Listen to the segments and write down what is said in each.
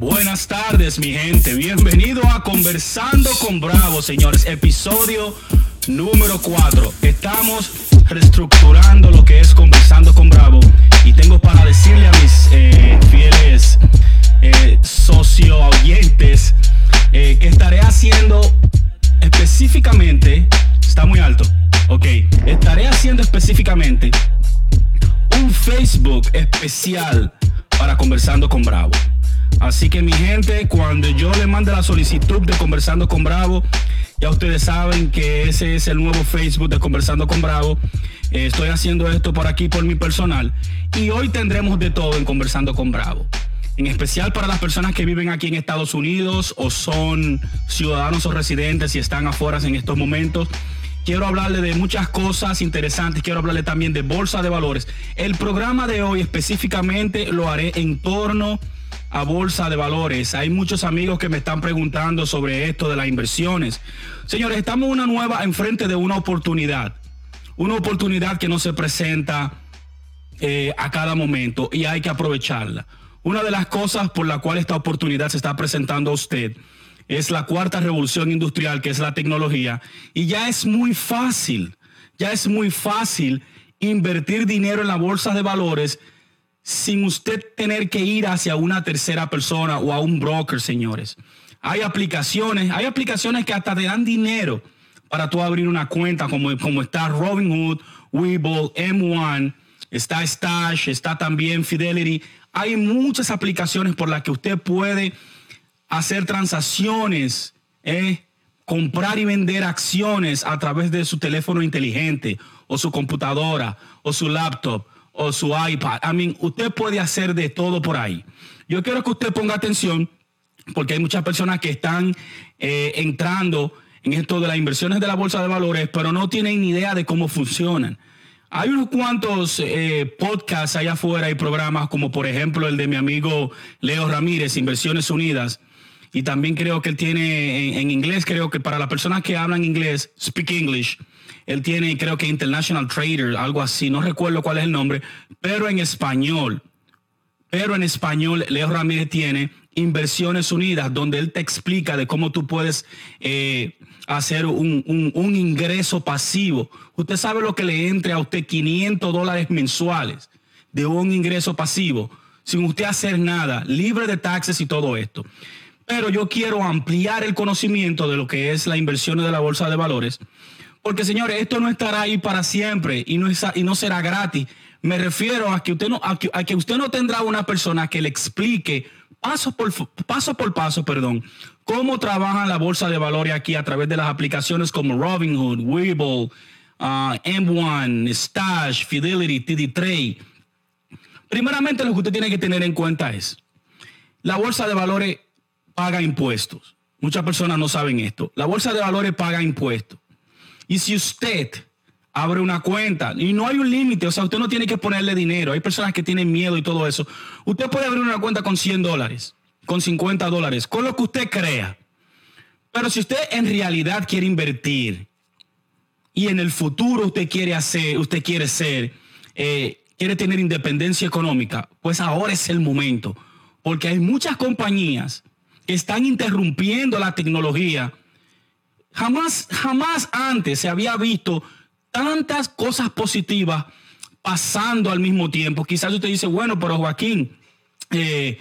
Buenas tardes, mi gente. Bienvenido a Conversando con Bravo, señores. Episodio número 4. Estamos reestructurando lo que es Conversando con Bravo. Y tengo para decirle a mis eh, fieles eh, socio oyentes eh, que estaré haciendo específicamente. Está muy alto. Ok. Estaré haciendo específicamente un Facebook especial para Conversando con Bravo. Así que mi gente, cuando yo le mande la solicitud de Conversando con Bravo, ya ustedes saben que ese es el nuevo Facebook de Conversando con Bravo. Eh, estoy haciendo esto por aquí por mi personal. Y hoy tendremos de todo en Conversando con Bravo. En especial para las personas que viven aquí en Estados Unidos o son ciudadanos o residentes y están afuera en estos momentos. Quiero hablarle de muchas cosas interesantes. Quiero hablarle también de bolsa de valores. El programa de hoy específicamente lo haré en torno bolsa de valores. Hay muchos amigos que me están preguntando sobre esto de las inversiones. Señores, estamos una nueva enfrente de una oportunidad. Una oportunidad que no se presenta eh, a cada momento y hay que aprovecharla. Una de las cosas por la cual esta oportunidad se está presentando a usted es la cuarta revolución industrial, que es la tecnología, y ya es muy fácil, ya es muy fácil invertir dinero en la bolsa de valores sin usted tener que ir hacia una tercera persona o a un broker, señores. Hay aplicaciones, hay aplicaciones que hasta te dan dinero para tú abrir una cuenta, como, como está Robinhood, Webull, M1, está Stash, está también Fidelity. Hay muchas aplicaciones por las que usted puede hacer transacciones, eh, comprar y vender acciones a través de su teléfono inteligente o su computadora o su laptop o su iPad. I mean, usted puede hacer de todo por ahí. Yo quiero que usted ponga atención porque hay muchas personas que están eh, entrando en esto de las inversiones de la bolsa de valores, pero no tienen ni idea de cómo funcionan. Hay unos cuantos eh, podcasts allá afuera y programas, como por ejemplo el de mi amigo Leo Ramírez, Inversiones Unidas, y también creo que él tiene en, inglés, creo que para las personas que hablan inglés, speak English, él tiene creo que International Trader, algo así, no recuerdo cuál es el nombre, pero en español. Pero en español, Leo Ramírez tiene Inversiones Unidas, donde él te explica de cómo tú puedes eh, hacer un, ingreso pasivo. Usted sabe lo que le entre a usted 500 dólares mensuales de un ingreso pasivo, sin usted hacer nada, libre de taxes y todo esto pero yo quiero ampliar el conocimiento de lo que es la inversión de la bolsa de valores. Porque, señores, esto no estará ahí para siempre y no, y no será gratis. Me refiero a que, usted no, a que, usted no tendrá una persona que le explique paso por paso, por paso perdón, cómo trabaja la bolsa de valores aquí a través de las aplicaciones como Robinhood, Webull, uh, M1, Stash, Fidelity, TD Trade. Primeramente, lo que usted tiene que tener en cuenta es, la bolsa de valores paga impuestos. Muchas personas no saben esto. La bolsa de valores paga impuestos. Y si usted abre una cuenta y no hay un límite, o sea, usted no tiene que ponerle dinero. Hay personas que tienen miedo y todo eso. Usted puede abrir una cuenta con 100 dólares, con 50 dólares, con lo que usted crea. Pero si usted en realidad quiere invertir y en el futuro usted quiere hacer, usted quiere ser, eh, quiere tener independencia económica, pues ahora es el momento. Porque hay muchas compañías están interrumpiendo la tecnología. Jamás, jamás antes se había visto tantas cosas positivas pasando al mismo tiempo. Quizás usted dice, bueno, pero Joaquín, eh,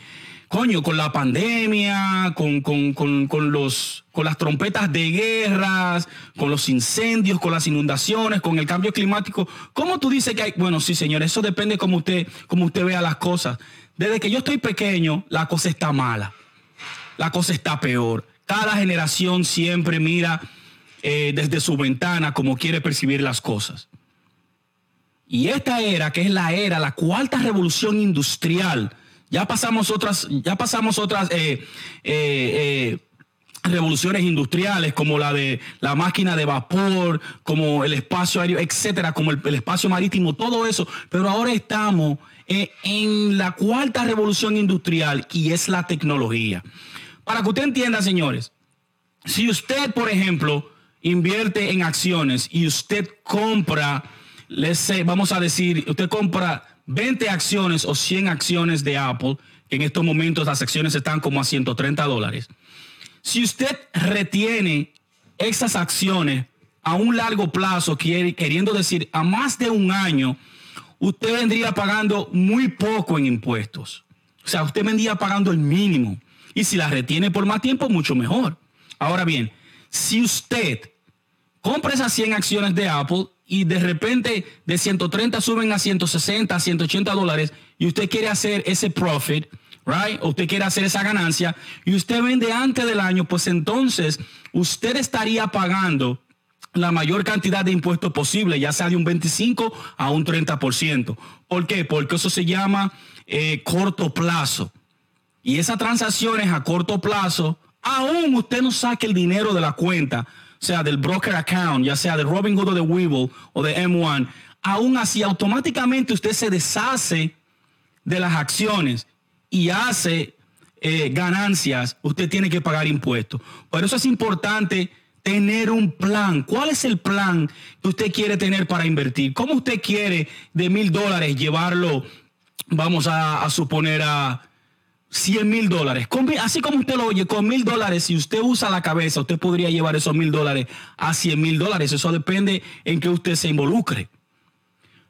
coño, con la pandemia, con, con, los, con las trompetas de guerras, con los incendios, con las inundaciones, con el cambio climático, ¿cómo tú dices que hay? Bueno, sí, señor, eso depende cómo usted, cómo usted vea las cosas. Desde que yo estoy pequeño, la cosa está mala la cosa está peor. Cada generación siempre mira eh, desde su ventana como quiere percibir las cosas. Y esta era, que es la era, la cuarta revolución industrial, ya pasamos otras, ya pasamos otras eh, eh, revoluciones industriales como la de la máquina de vapor, como el espacio aéreo, etcétera, como el, espacio marítimo, todo eso. Pero ahora estamos en la cuarta revolución industrial y es la tecnología. Para que usted entienda, señores, si usted, por ejemplo, invierte en acciones y usted compra, vamos a decir, usted compra 20 acciones o 100 acciones de Apple, en estos momentos las acciones están como a 130 dólares. Si usted retiene esas acciones a un largo plazo, queriendo decir a más de un año, usted vendría pagando muy poco en impuestos. O sea, usted vendría pagando el mínimo. Y si la retiene por más tiempo, mucho mejor. Ahora bien, si usted compra esas 100 acciones de Apple y de repente de 130 suben a 160, a 180 dólares y usted quiere hacer ese profit, right? O usted quiere hacer esa ganancia y usted vende antes del año, pues entonces usted estaría pagando la mayor cantidad de impuestos posible, ya sea de un 25 a un 30%. ¿Por qué? Porque eso se llama eh, corto plazo. Y esas transacciones a corto plazo, aún usted no saque el dinero de la cuenta, sea, del broker account, ya sea de Robinhood o de Webull o de M1, aún así automáticamente usted se deshace de las acciones y hace eh, ganancias, usted tiene que pagar impuestos. Por eso es importante tener un plan. ¿Cuál es el plan que usted quiere tener para invertir? ¿Cómo usted quiere de mil dólares llevarlo, vamos a, a suponer, a 100 mil dólares? Así como usted lo oye, con mil dólares, si usted usa la cabeza, usted podría llevar esos mil dólares a 100 mil dólares. Eso depende en que usted se involucre.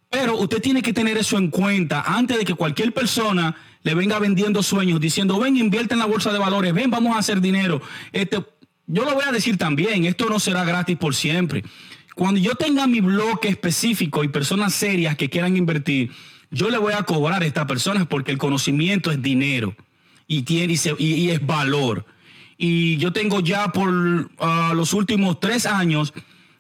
Pero usted tiene que tener eso en cuenta antes de que cualquier persona le venga vendiendo sueños, diciendo, ven, invierte en la bolsa de valores, ven, vamos a hacer dinero. Este, yo lo voy a decir también, esto no será gratis por siempre. Cuando yo tenga mi bloque específico y personas serias que quieran invertir, yo le voy a cobrar a estas personas porque el conocimiento es dinero y, tiene, y, es valor. Y yo tengo ya por ah, los últimos tres años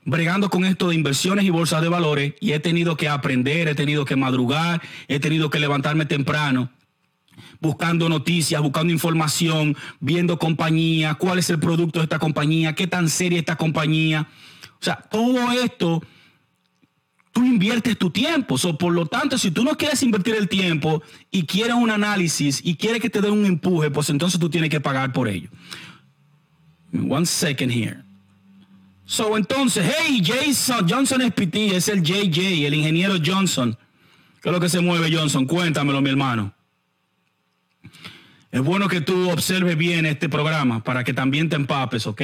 bregando con esto de inversiones y bolsas de valores y he tenido que aprender, he tenido que madrugar, he tenido que levantarme temprano buscando noticias, buscando información, viendo compañía, cuál es el producto de esta compañía, qué tan seria esta compañía. O sea, todo esto, tú inviertes tu tiempo. por lo tanto, si tú no quieres invertir el tiempo y quieres un análisis y quieres que te den un empuje, pues entonces tú tienes que pagar por ello. One second here. So, entonces, hey, Jason, Johnson SPT, es el JJ, el ingeniero Johnson. ¿Qué es lo que se mueve, Johnson? Cuéntamelo, mi hermano. Es bueno que tú observes bien este programa para que también te empapes, ¿ok?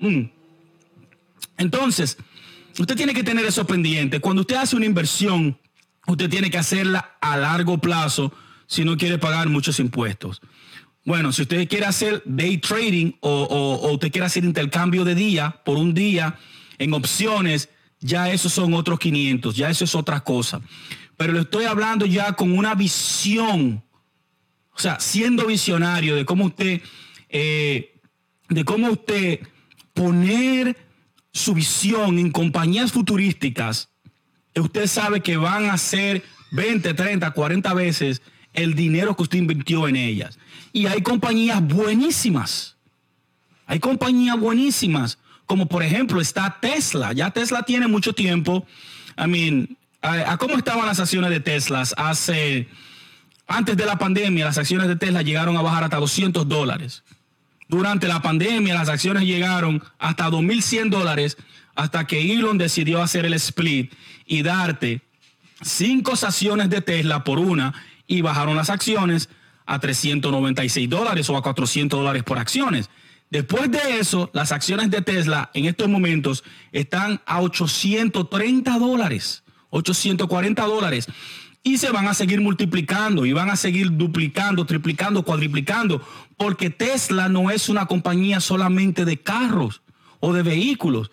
Mm. Entonces, usted tiene que tener eso pendiente. Cuando usted hace una inversión, usted tiene que hacerla a largo plazo si no quiere pagar muchos impuestos. Bueno, si usted quiere hacer day trading o, usted quiere hacer intercambio de día por un día en opciones, ya esos son otros 500, ya eso es otra cosa. Pero le estoy hablando ya con una visión, o sea, siendo visionario de cómo usted, eh, de cómo usted poner su visión en compañías futurísticas, usted sabe que van a ser 20, 30, 40 veces el dinero que usted invirtió en ellas. Y hay compañías buenísimas. Hay compañías buenísimas. Como por ejemplo está Tesla. Ya Tesla tiene mucho tiempo. I mean, a, cómo estaban las acciones de Tesla hace, antes de la pandemia, las acciones de Tesla llegaron a bajar hasta 200 dólares. Durante la pandemia, las acciones llegaron hasta 2.100 dólares hasta que Elon decidió hacer el split y darte cinco acciones de Tesla por una y bajaron las acciones a 396 dólares o a 400 dólares por acciones. Después de eso, las acciones de Tesla en estos momentos están a 830 dólares, 840 dólares. Y se van a seguir multiplicando y van a seguir duplicando, triplicando, cuadriplicando, porque Tesla no es una compañía solamente de carros o de vehículos.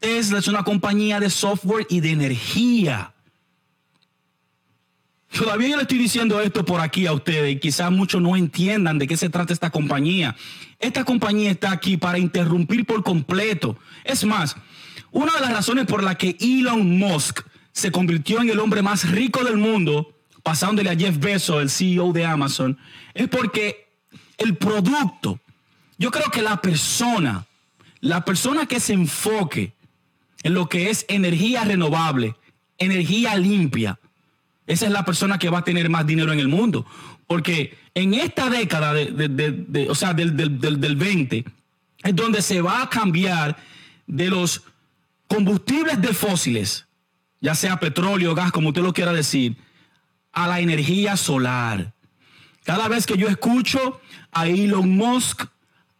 Tesla es una compañía de software y de energía. Todavía yo le estoy diciendo esto por aquí a ustedes y quizás muchos no entiendan de qué se trata esta compañía. Esta compañía está aquí para interrumpir por completo. Es más, una de las razones por la que Elon Musk se convirtió en el hombre más rico del mundo, pasándole a Jeff Bezos, el CEO de Amazon, es porque el producto, yo creo que la persona, la persona que se enfoque en lo que es energía renovable, energía limpia, esa es la persona que va a tener más dinero en el mundo. Porque en esta década, de, o sea, del, del 20, es donde se va a cambiar de los combustibles de fósiles, ya sea petróleo, gas, como usted lo quiera decir, a la energía solar. Cada vez que yo escucho a Elon Musk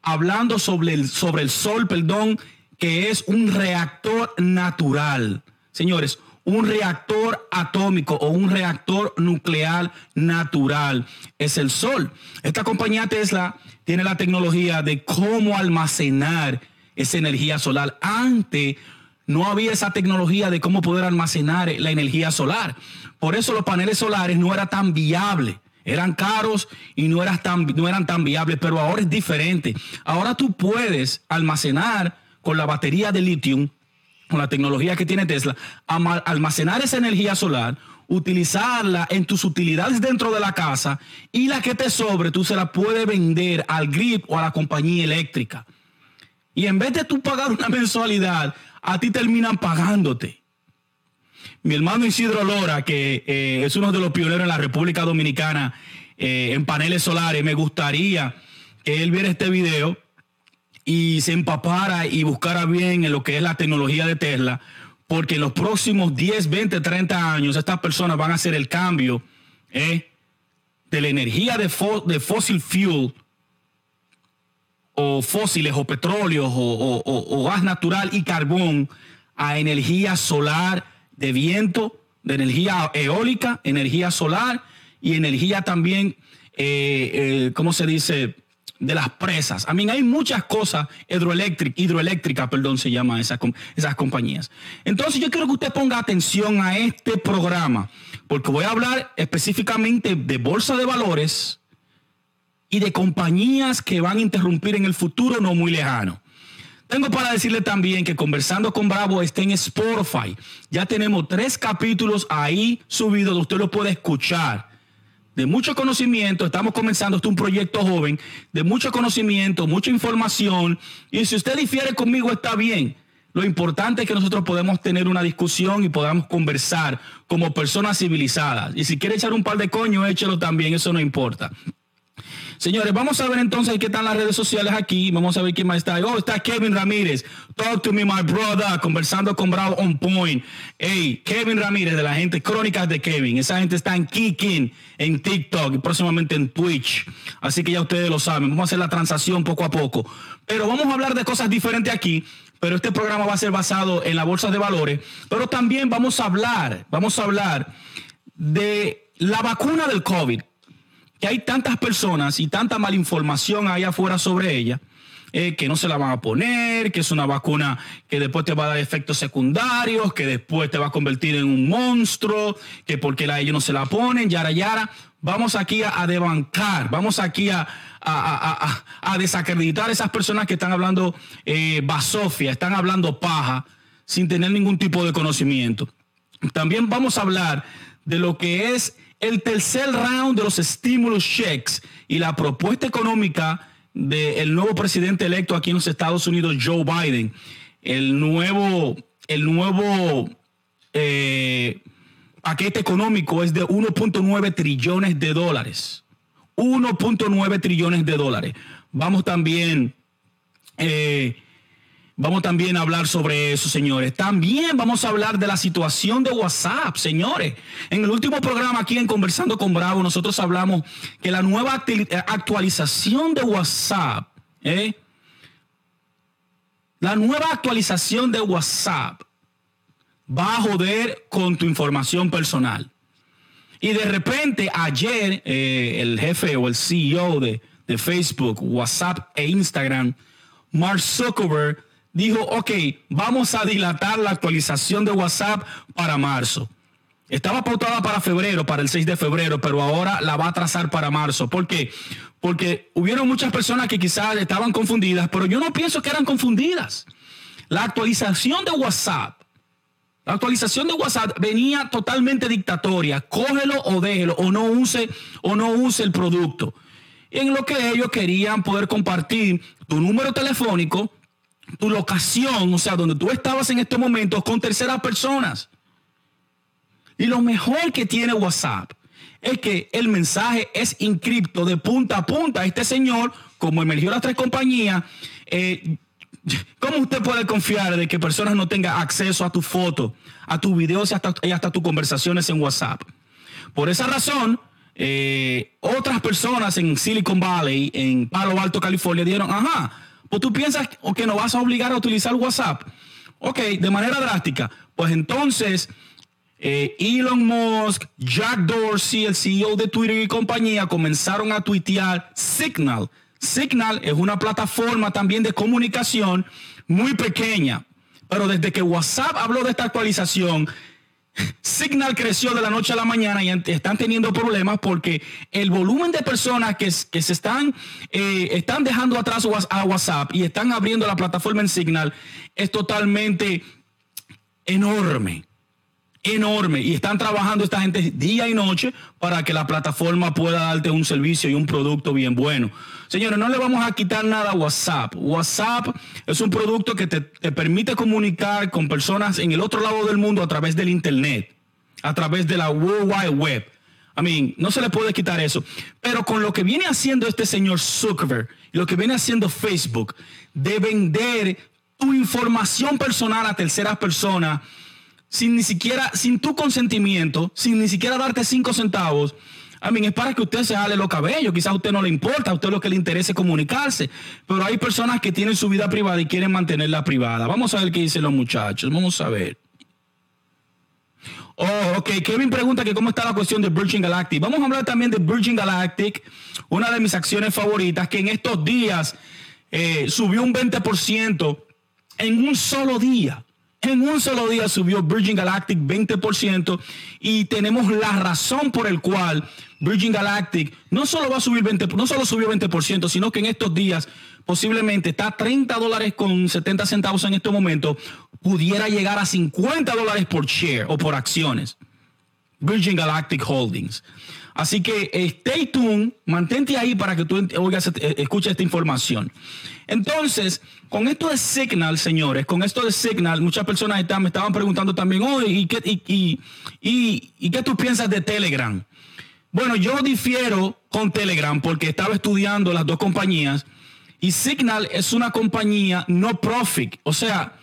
hablando sobre el, sobre el sol, perdón, que es un reactor natural. Señores, un reactor atómico o un reactor nuclear natural es el sol. Esta compañía Tesla tiene la tecnología de cómo almacenar esa energía solar. Antes no había esa tecnología de cómo poder almacenar la energía solar. Por eso los paneles solares no eran tan viables. Eran caros y no eran, tan, no eran tan viables, pero ahora es diferente. Ahora tú puedes almacenar con la batería de litio, con la tecnología que tiene Tesla, almacenar esa energía solar, utilizarla en tus utilidades dentro de la casa y la que te sobre tú se la puedes vender al grip o a la compañía eléctrica. Y en vez de tú pagar una mensualidad, a ti terminan pagándote. Mi hermano Isidro Lora, que eh, es uno de los pioneros en la República Dominicana eh, en paneles solares, me gustaría que él viera este video y se empapara y buscara bien en lo que es la tecnología de Tesla, porque en los próximos 10, 20, 30 años estas personas van a hacer el cambio eh, de la energía de, de fossil fuel o fósiles o petróleos o, gas natural y carbón a energía solar de viento, de energía eólica, energía solar y energía también, eh, eh, ¿cómo se dice? De las presas. A mí hay muchas cosas hidroeléctricas, hidroeléctrica, perdón, se llama esas, esas compañías. Entonces yo quiero que usted ponga atención a este programa, porque voy a hablar específicamente de bolsa de valores, y de compañías que van a interrumpir en el futuro no muy lejano. Tengo para decirle también que Conversando con Bravo está en Spotify. Ya tenemos tres capítulos ahí subidos donde usted lo puede escuchar. De mucho conocimiento, estamos comenzando, este un proyecto joven, de mucho conocimiento, mucha información. Y si usted difiere conmigo, está bien. Lo importante es que nosotros podemos tener una discusión y podamos conversar como personas civilizadas. Y si quiere echar un par de coños, échelo también, eso no importa. Señores, vamos a ver entonces qué están las redes sociales aquí. Vamos a ver quién más está. Oh, está Kevin Ramírez. Talk to me, my brother. Conversando con Bravo on point. Hey, Kevin Ramírez de la gente Crónicas de Kevin. Esa gente está en Kicking, en TikTok y próximamente en Twitch. Así que ya ustedes lo saben. Vamos a hacer la transacción poco a poco. Pero vamos a hablar de cosas diferentes aquí. Pero este programa va a ser basado en la bolsa de valores. Pero también vamos a hablar, vamos a hablar de la vacuna del COVID que hay tantas personas y tanta malinformación ahí afuera sobre ella, eh, que no se la van a poner, que es una vacuna que después te va a dar efectos secundarios, que después te va a convertir en un monstruo, que porque la, ellos no se la ponen, yara, yara. Vamos aquí a, a debancar, vamos aquí a, a, desacreditar a esas personas que están hablando eh, basofia, están hablando paja, sin tener ningún tipo de conocimiento. También vamos a hablar de lo que es el tercer round de los estímulos checks y la propuesta económica del nuevo presidente electo aquí en los Estados Unidos, Joe Biden. El nuevo, el nuevo eh, paquete económico es de 1.9 trillones de dólares. 1.9 trillones de dólares. Vamos también eh, Vamos también a hablar sobre eso, señores. También vamos a hablar de la situación de WhatsApp, señores. En el último programa aquí en Conversando con Bravo, nosotros hablamos que la nueva eh, actualización de WhatsApp, ¿eh? la nueva actualización de WhatsApp va a joder con tu información personal. Y de repente ayer eh, el jefe o el CEO de, de Facebook, WhatsApp e Instagram, Mark Zuckerberg, dijo, ok, vamos a dilatar la actualización de WhatsApp para marzo. Estaba pautada para febrero, para el 6 de febrero, pero ahora la va a trazar para marzo. ¿Por qué? Porque hubieron muchas personas que quizás estaban confundidas, pero yo no pienso que eran confundidas. La actualización de WhatsApp, la actualización de WhatsApp venía totalmente dictatoria. Cógelo o déjelo, o no use, o no use el producto. En lo que ellos querían poder compartir tu número telefónico tu locación, o sea, donde tú estabas en este momento con terceras personas. Y lo mejor que tiene WhatsApp es que el mensaje es encripto de punta a punta. Este señor, como emergió las tres compañías, eh, ¿cómo usted puede confiar de que personas no tengan acceso a tu foto, a tus videos y hasta, hasta tus conversaciones en WhatsApp? Por esa razón, eh, otras personas en Silicon Valley, en Palo Alto, California, dijeron, ajá, pues tú piensas que nos vas a obligar a utilizar WhatsApp. Ok, de manera drástica. Pues entonces, eh, Elon Musk, Jack Dorsey, el CEO de Twitter y compañía, comenzaron a tuitear Signal. Signal es una plataforma también de comunicación muy pequeña, pero desde que WhatsApp habló de esta actualización, Signal creció de la noche a la mañana y están teniendo problemas porque el volumen de personas que, se están, eh, están dejando atrás a WhatsApp y están abriendo la plataforma en Signal es totalmente enorme enorme y están trabajando esta gente día y noche para que la plataforma pueda darte un servicio y un producto bien bueno. Señores, no le vamos a quitar nada a WhatsApp. WhatsApp es un producto que te, permite comunicar con personas en el otro lado del mundo a través del Internet, a través de la World Wide Web. I mean, no se le puede quitar eso. Pero con lo que viene haciendo este señor Zuckerberg y lo que viene haciendo Facebook de vender tu información personal a terceras personas, sin ni siquiera, sin tu consentimiento, sin ni siquiera darte cinco centavos, a mí es para que usted se jale los cabellos. Quizás a usted no le importa, a usted lo que le interesa es comunicarse. Pero hay personas que tienen su vida privada y quieren mantenerla privada. Vamos a ver qué dicen los muchachos. Vamos a ver. Oh, ok. Kevin pregunta que cómo está la cuestión de Virgin Galactic. Vamos a hablar también de Virgin Galactic, una de mis acciones favoritas, que en estos días eh, subió un 20% en un solo día. En un solo día subió Virgin Galactic 20% y tenemos la razón por el cual Virgin Galactic no solo va a subir 20, no solo subió 20%, sino que en estos días posiblemente está a 30 dólares con 70 centavos en este momento, pudiera llegar a 50 dólares por share o por acciones. Virgin Galactic Holdings. Así que stay tuned, mantente ahí para que tú oigas, eh, escuches esta información. Entonces, con esto de Signal, señores, con esto de Signal, muchas personas me estaban preguntando también, oye, ¿y qué, y, y, qué tú piensas de Telegram? Bueno, yo difiero con Telegram porque estaba estudiando las dos compañías y Signal es una compañía no profit, o sea,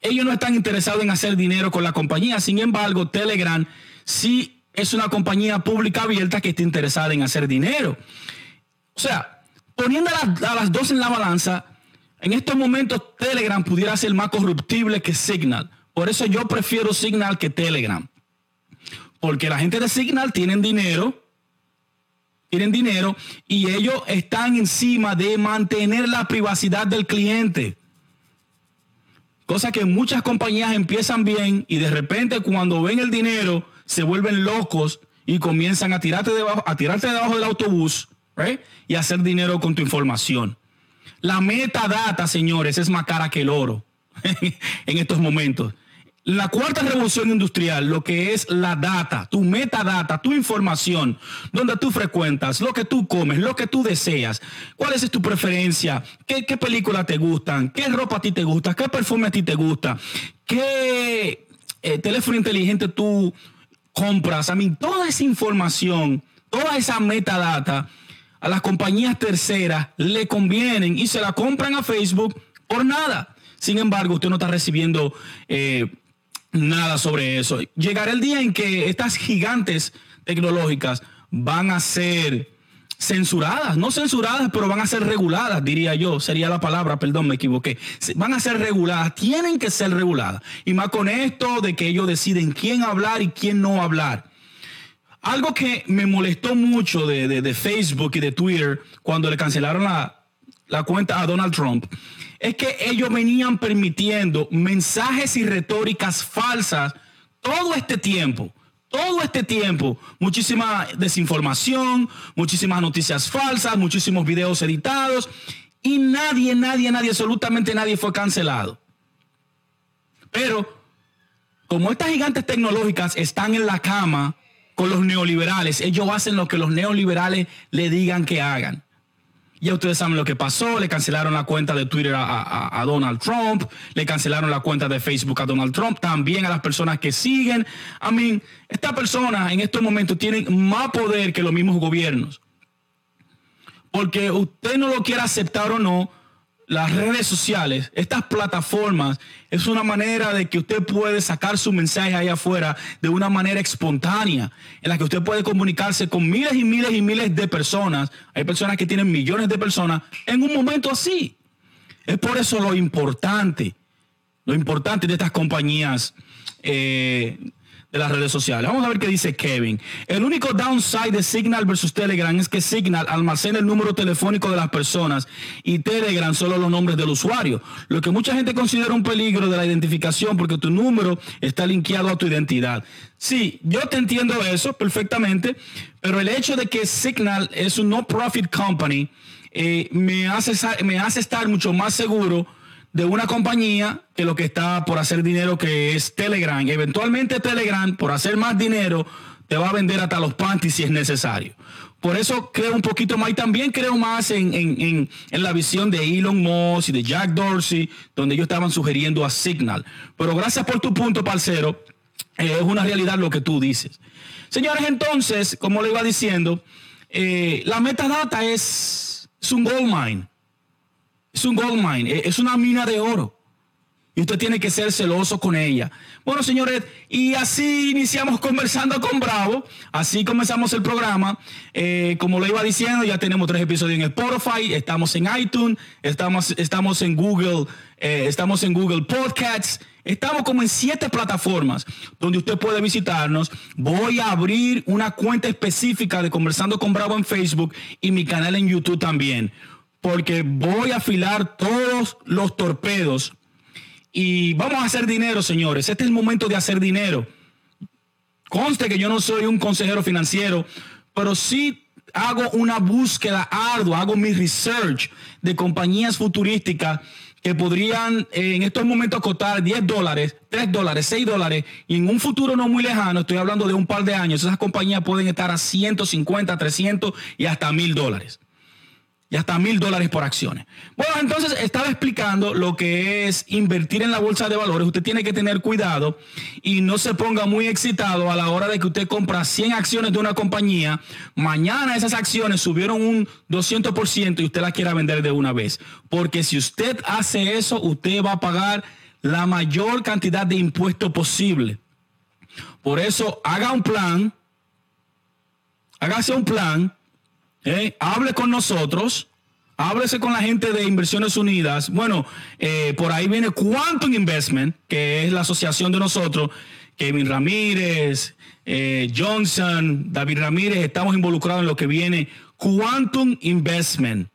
ellos no están interesados en hacer dinero con la compañía, sin embargo, Telegram sí es una compañía pública abierta que está interesada en hacer dinero. O sea, poniendo a, las dos en la balanza, en estos momentos Telegram pudiera ser más corruptible que Signal. Por eso yo prefiero Signal que Telegram. Porque la gente de Signal tienen dinero, tienen dinero y ellos están encima de mantener la privacidad del cliente. Cosa que muchas compañías empiezan bien y de repente cuando ven el dinero se vuelven locos y comienzan a tirarte debajo, a tirarte debajo del autobús, Y hacer dinero con tu información. La metadata, señores, es más cara que el oro en estos momentos. La cuarta revolución industrial, lo que es la data, tu metadata, tu información, donde tú frecuentas, lo que tú comes, lo que tú deseas, cuál es tu preferencia, qué, qué película te gustan, qué ropa a ti te gusta, qué perfume a ti te gusta, qué eh, teléfono inteligente tú compras, a mí toda esa información, toda esa metadata a las compañías terceras le convienen y se la compran a Facebook por nada. Sin embargo, usted no está recibiendo eh, nada sobre eso. Llegará el día en que estas gigantes tecnológicas van a ser censuradas, no censuradas, pero van a ser reguladas, diría yo, sería la palabra, perdón, me equivoqué. Van a ser reguladas, tienen que ser reguladas. Y más con esto de que ellos deciden quién hablar y quién no hablar. Algo que me molestó mucho de, Facebook y de Twitter cuando le cancelaron la, la cuenta a Donald Trump es que ellos venían permitiendo mensajes y retóricas falsas todo este tiempo todo este tiempo muchísima desinformación, muchísimas noticias falsas, muchísimos videos editados y nadie, nadie, nadie, absolutamente nadie fue cancelado. Pero como estas gigantes tecnológicas están en la cama con los neoliberales, ellos hacen lo que los neoliberales le digan que hagan. Ya ustedes saben lo que pasó, le cancelaron la cuenta de Twitter a, Donald Trump, le cancelaron la cuenta de Facebook a Donald Trump, también a las personas que siguen. I mean, esta persona en estos momentos tienen más poder que los mismos gobiernos. Porque usted no lo quiera aceptar o no, las redes sociales, estas plataformas, es una manera de que usted puede sacar su mensaje ahí afuera de una manera espontánea, en la que usted puede comunicarse con miles y miles y miles de personas. Hay personas que tienen millones de personas en un momento así. Es por eso lo importante, lo importante de estas compañías eh, de las redes sociales. Vamos a ver qué dice Kevin. El único downside de Signal versus Telegram es que Signal almacena el número telefónico de las personas y Telegram solo los nombres del usuario, lo que mucha gente considera un peligro de la identificación porque tu número está linkeado a tu identidad. Sí, yo te entiendo eso perfectamente, pero el hecho de que Signal es un no-profit company eh, me, hace, me hace estar mucho más seguro de una compañía que lo que está por hacer dinero, que es Telegram. Eventualmente Telegram, por hacer más dinero, te va a vender hasta los panties si es necesario. Por eso creo un poquito más y también creo más en, la visión de Elon Musk y de Jack Dorsey, donde ellos estaban sugiriendo a Signal. Pero gracias por tu punto, parcero. Eh, es una realidad lo que tú dices. Señores, entonces, como le iba diciendo, eh, la metadata es, es un gold mine. Es un gold mine, e-, es una mina de oro. Y usted tiene que ser celoso con ella. Bueno, señores, y así iniciamos conversando con Bravo. Así comenzamos el programa. Eh, como lo iba diciendo, ya tenemos tres episodios en Spotify, estamos en iTunes, estamos, estamos en Google, eh, estamos en Google Podcasts. Estamos como en siete plataformas donde usted puede visitarnos. Voy a abrir una cuenta específica de Conversando con Bravo en Facebook y mi canal en YouTube también porque voy a afilar todos los torpedos y vamos a hacer dinero, señores. Este es el momento de hacer dinero. Conste que yo no soy un consejero financiero, pero sí hago una búsqueda ardua, hago mi research de compañías futurísticas que podrían en estos momentos costar 10 dólares, 3 dólares, 6 dólares, y en un futuro no muy lejano, estoy hablando de un par de años, esas compañías pueden estar a 150, 300 y hasta 1000 dólares y hasta mil dólares por acciones. Bueno, entonces estaba explicando lo que es invertir en la bolsa de valores. Usted tiene que tener cuidado y no se ponga muy excitado a la hora de que usted compra 100 acciones de una compañía. Mañana esas acciones subieron un 200% y usted las quiera vender de una vez. Porque si usted hace eso, usted va a pagar la mayor cantidad de impuestos posible. Por eso, haga un plan. Hágase un plan ¿eh? hable con nosotros, háblese con la gente de Inversiones Unidas. Bueno, eh, por ahí viene Quantum Investment, que es la asociación de nosotros. Kevin Ramírez, eh, Johnson, David Ramírez, estamos involucrados en lo que viene Quantum Investment.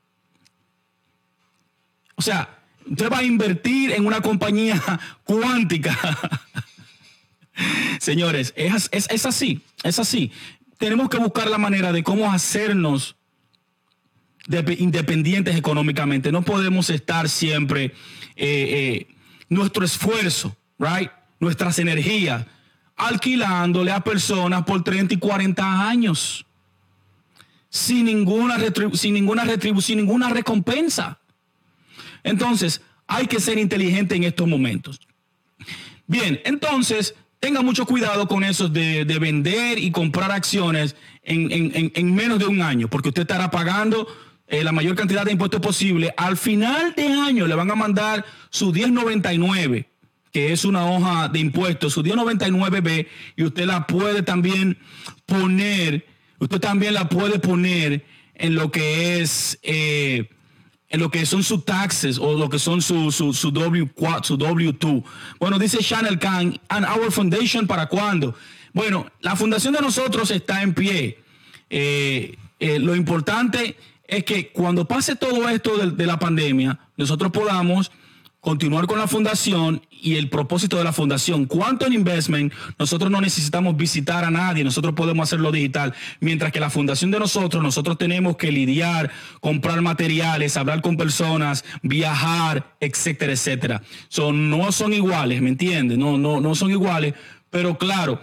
O sea, usted va a invertir en una compañía cuántica. Señores, es, es, así, es así. Tenemos que buscar la manera de cómo hacernos independientes económicamente. No podemos estar siempre eh, eh, nuestro esfuerzo, right? Nuestras energías alquilándole a personas por 30 y 40 años sin ninguna, sin ninguna retribución, sin ninguna recompensa. Entonces, hay que ser inteligente en estos momentos. Bien, entonces, tenga mucho cuidado con eso de, vender y comprar acciones en, en, menos de un año, porque usted estará pagando eh, la mayor cantidad de impuestos posible, al final de año le van a mandar su 1099, que es una hoja de impuestos, su 1099B, y usted la puede también poner, usted también la puede poner en lo que es... Eh, en lo que son sus taxes o lo que son su, su, su, W4, su W2. Bueno, dice Chanel Khan, and our foundation para cuándo? Bueno, la fundación de nosotros está en pie. Eh, lo importante es que cuando pase todo esto de, la pandemia, nosotros podamos continuar con la fundación y el propósito de la fundación. ¿Cuánto en investment? Nosotros no necesitamos visitar a nadie, nosotros podemos hacerlo digital. Mientras que la fundación de nosotros, nosotros tenemos que lidiar, comprar materiales, hablar con personas, viajar, etcétera, etcétera. Son, no son iguales, ¿me entiende? No, no, no son iguales, pero claro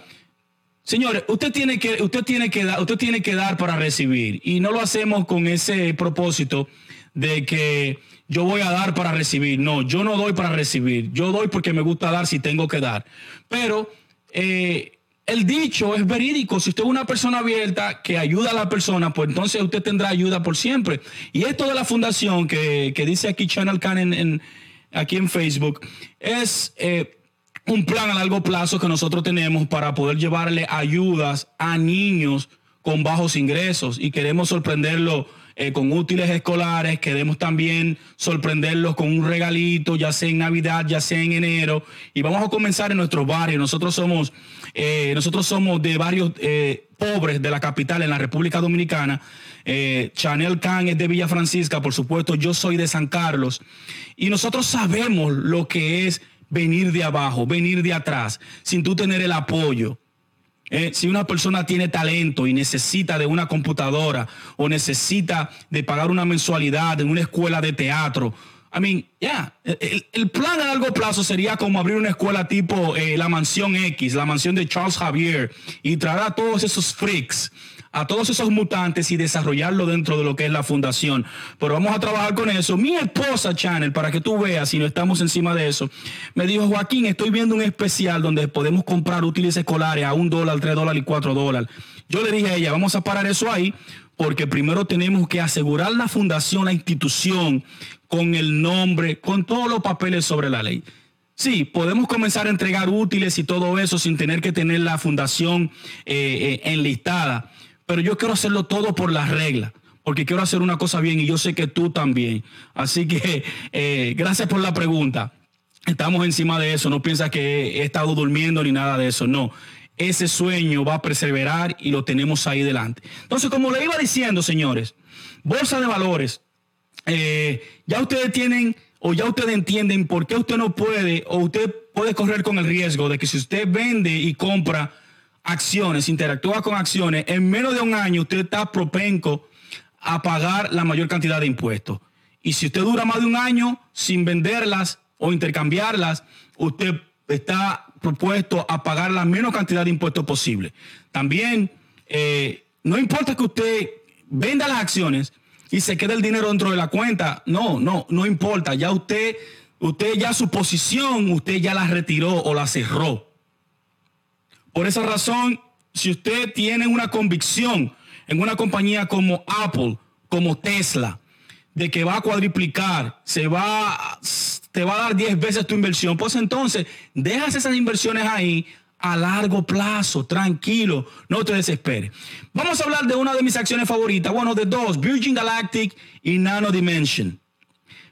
Señores, usted tiene que, usted tiene que dar, usted tiene que dar para recibir. Y no lo hacemos con ese propósito de que yo voy a dar para recibir. No, yo no doy para recibir. Yo doy porque me gusta dar si tengo que dar. Pero eh, el dicho es verídico. Si usted es una persona abierta que ayuda a la persona, pues entonces usted tendrá ayuda por siempre. Y esto de la fundación que, dice aquí Channel Can en, aquí en Facebook es eh, un plan a largo plazo que nosotros tenemos para poder llevarle ayudas a niños con bajos ingresos y queremos sorprenderlo eh, con útiles escolares, queremos también sorprenderlos con un regalito, ya sea en Navidad, ya sea en enero, y vamos a comenzar en nuestros barrios. Nosotros somos, eh, nosotros somos de varios eh, pobres de la capital en la República Dominicana. Chanel Khan es de Villa Francisca, por supuesto, yo soy de San Carlos, y nosotros sabemos lo que es venir de abajo, venir de atrás, sin tú tener el apoyo. Eh, si una persona tiene talento y necesita de una computadora o necesita de pagar una mensualidad en una escuela de teatro, I mean, ya, el, plan a largo plazo sería como abrir una escuela tipo eh, la Mansión X, la mansión de Charles Javier, y traer a todos esos freaks a todos esos mutantes y desarrollarlo dentro de lo que es la fundación. Pero vamos a trabajar con eso. Mi esposa, Channel, para que tú veas si no estamos encima de eso, me dijo, Joaquín, estoy viendo un especial donde podemos comprar útiles escolares a un dólar, tres dólares y cuatro dólares. Yo le dije a ella, vamos a parar eso ahí porque primero tenemos que asegurar la fundación, la institución, con el nombre, con todos los papeles sobre la ley. Sí, podemos comenzar a entregar útiles y todo eso sin tener que tener la fundación eh, eh, enlistada pero yo quiero hacerlo todo por las reglas, porque quiero hacer una cosa bien y yo sé que tú también. Así que eh, gracias por la pregunta. Estamos encima de eso, no piensas que he estado durmiendo ni nada de eso, no. Ese sueño va a perseverar y lo tenemos ahí delante. Entonces, como le iba diciendo, señores, bolsa de valores, eh, ya ustedes tienen o ya ustedes entienden por qué usted no puede o usted puede correr con el riesgo de que si usted vende y compra acciones, interactúa con acciones, en menos de un año usted está propenso a pagar la mayor cantidad de impuestos. Y si usted dura más de un año sin venderlas o intercambiarlas, usted está propuesto a pagar la menos cantidad de impuestos posible. También, eh, no importa que usted venda las acciones y se quede el dinero dentro de la cuenta, no, no, no importa. Ya usted, usted ya su posición, usted ya la retiró o la cerró. Por esa razón, si usted tiene una convicción en una compañía como Apple, como Tesla, de que va a cuadriplicar, se va, te va a dar 10 veces tu inversión, pues entonces dejas esas inversiones ahí a largo plazo, tranquilo, no te desesperes. Vamos a hablar de una de mis acciones favoritas, bueno, de dos, Virgin Galactic y Nano Dimension.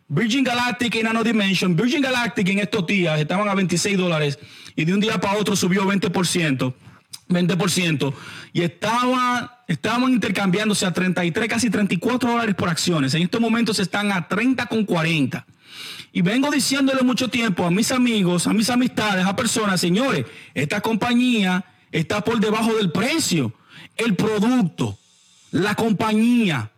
Virgin Galactic y Nano Dimension. Virgin Galactic en estos días estaban a 26 dólares y de un día para otro subió 20%. 20% y estaban intercambiándose a 33, casi 34 dólares por acciones. En estos momentos están a 30 con 40. Y vengo diciéndole mucho tiempo a mis amigos, a mis amistades, a personas, señores, esta compañía está por debajo del precio. El producto, la compañía,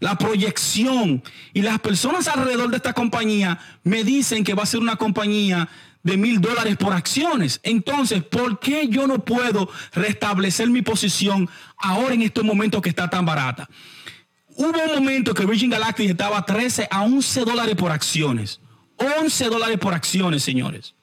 la proyección y las personas alrededor de esta compañía me dicen que va a ser una compañía de mil dólares por acciones. Entonces, ¿por qué yo no puedo restablecer mi posición ahora en estos momentos que está tan barata? Hubo un momento que Virgin Galactic estaba a 13 a 11 dólares por acciones. 11 dólares por acciones, señores.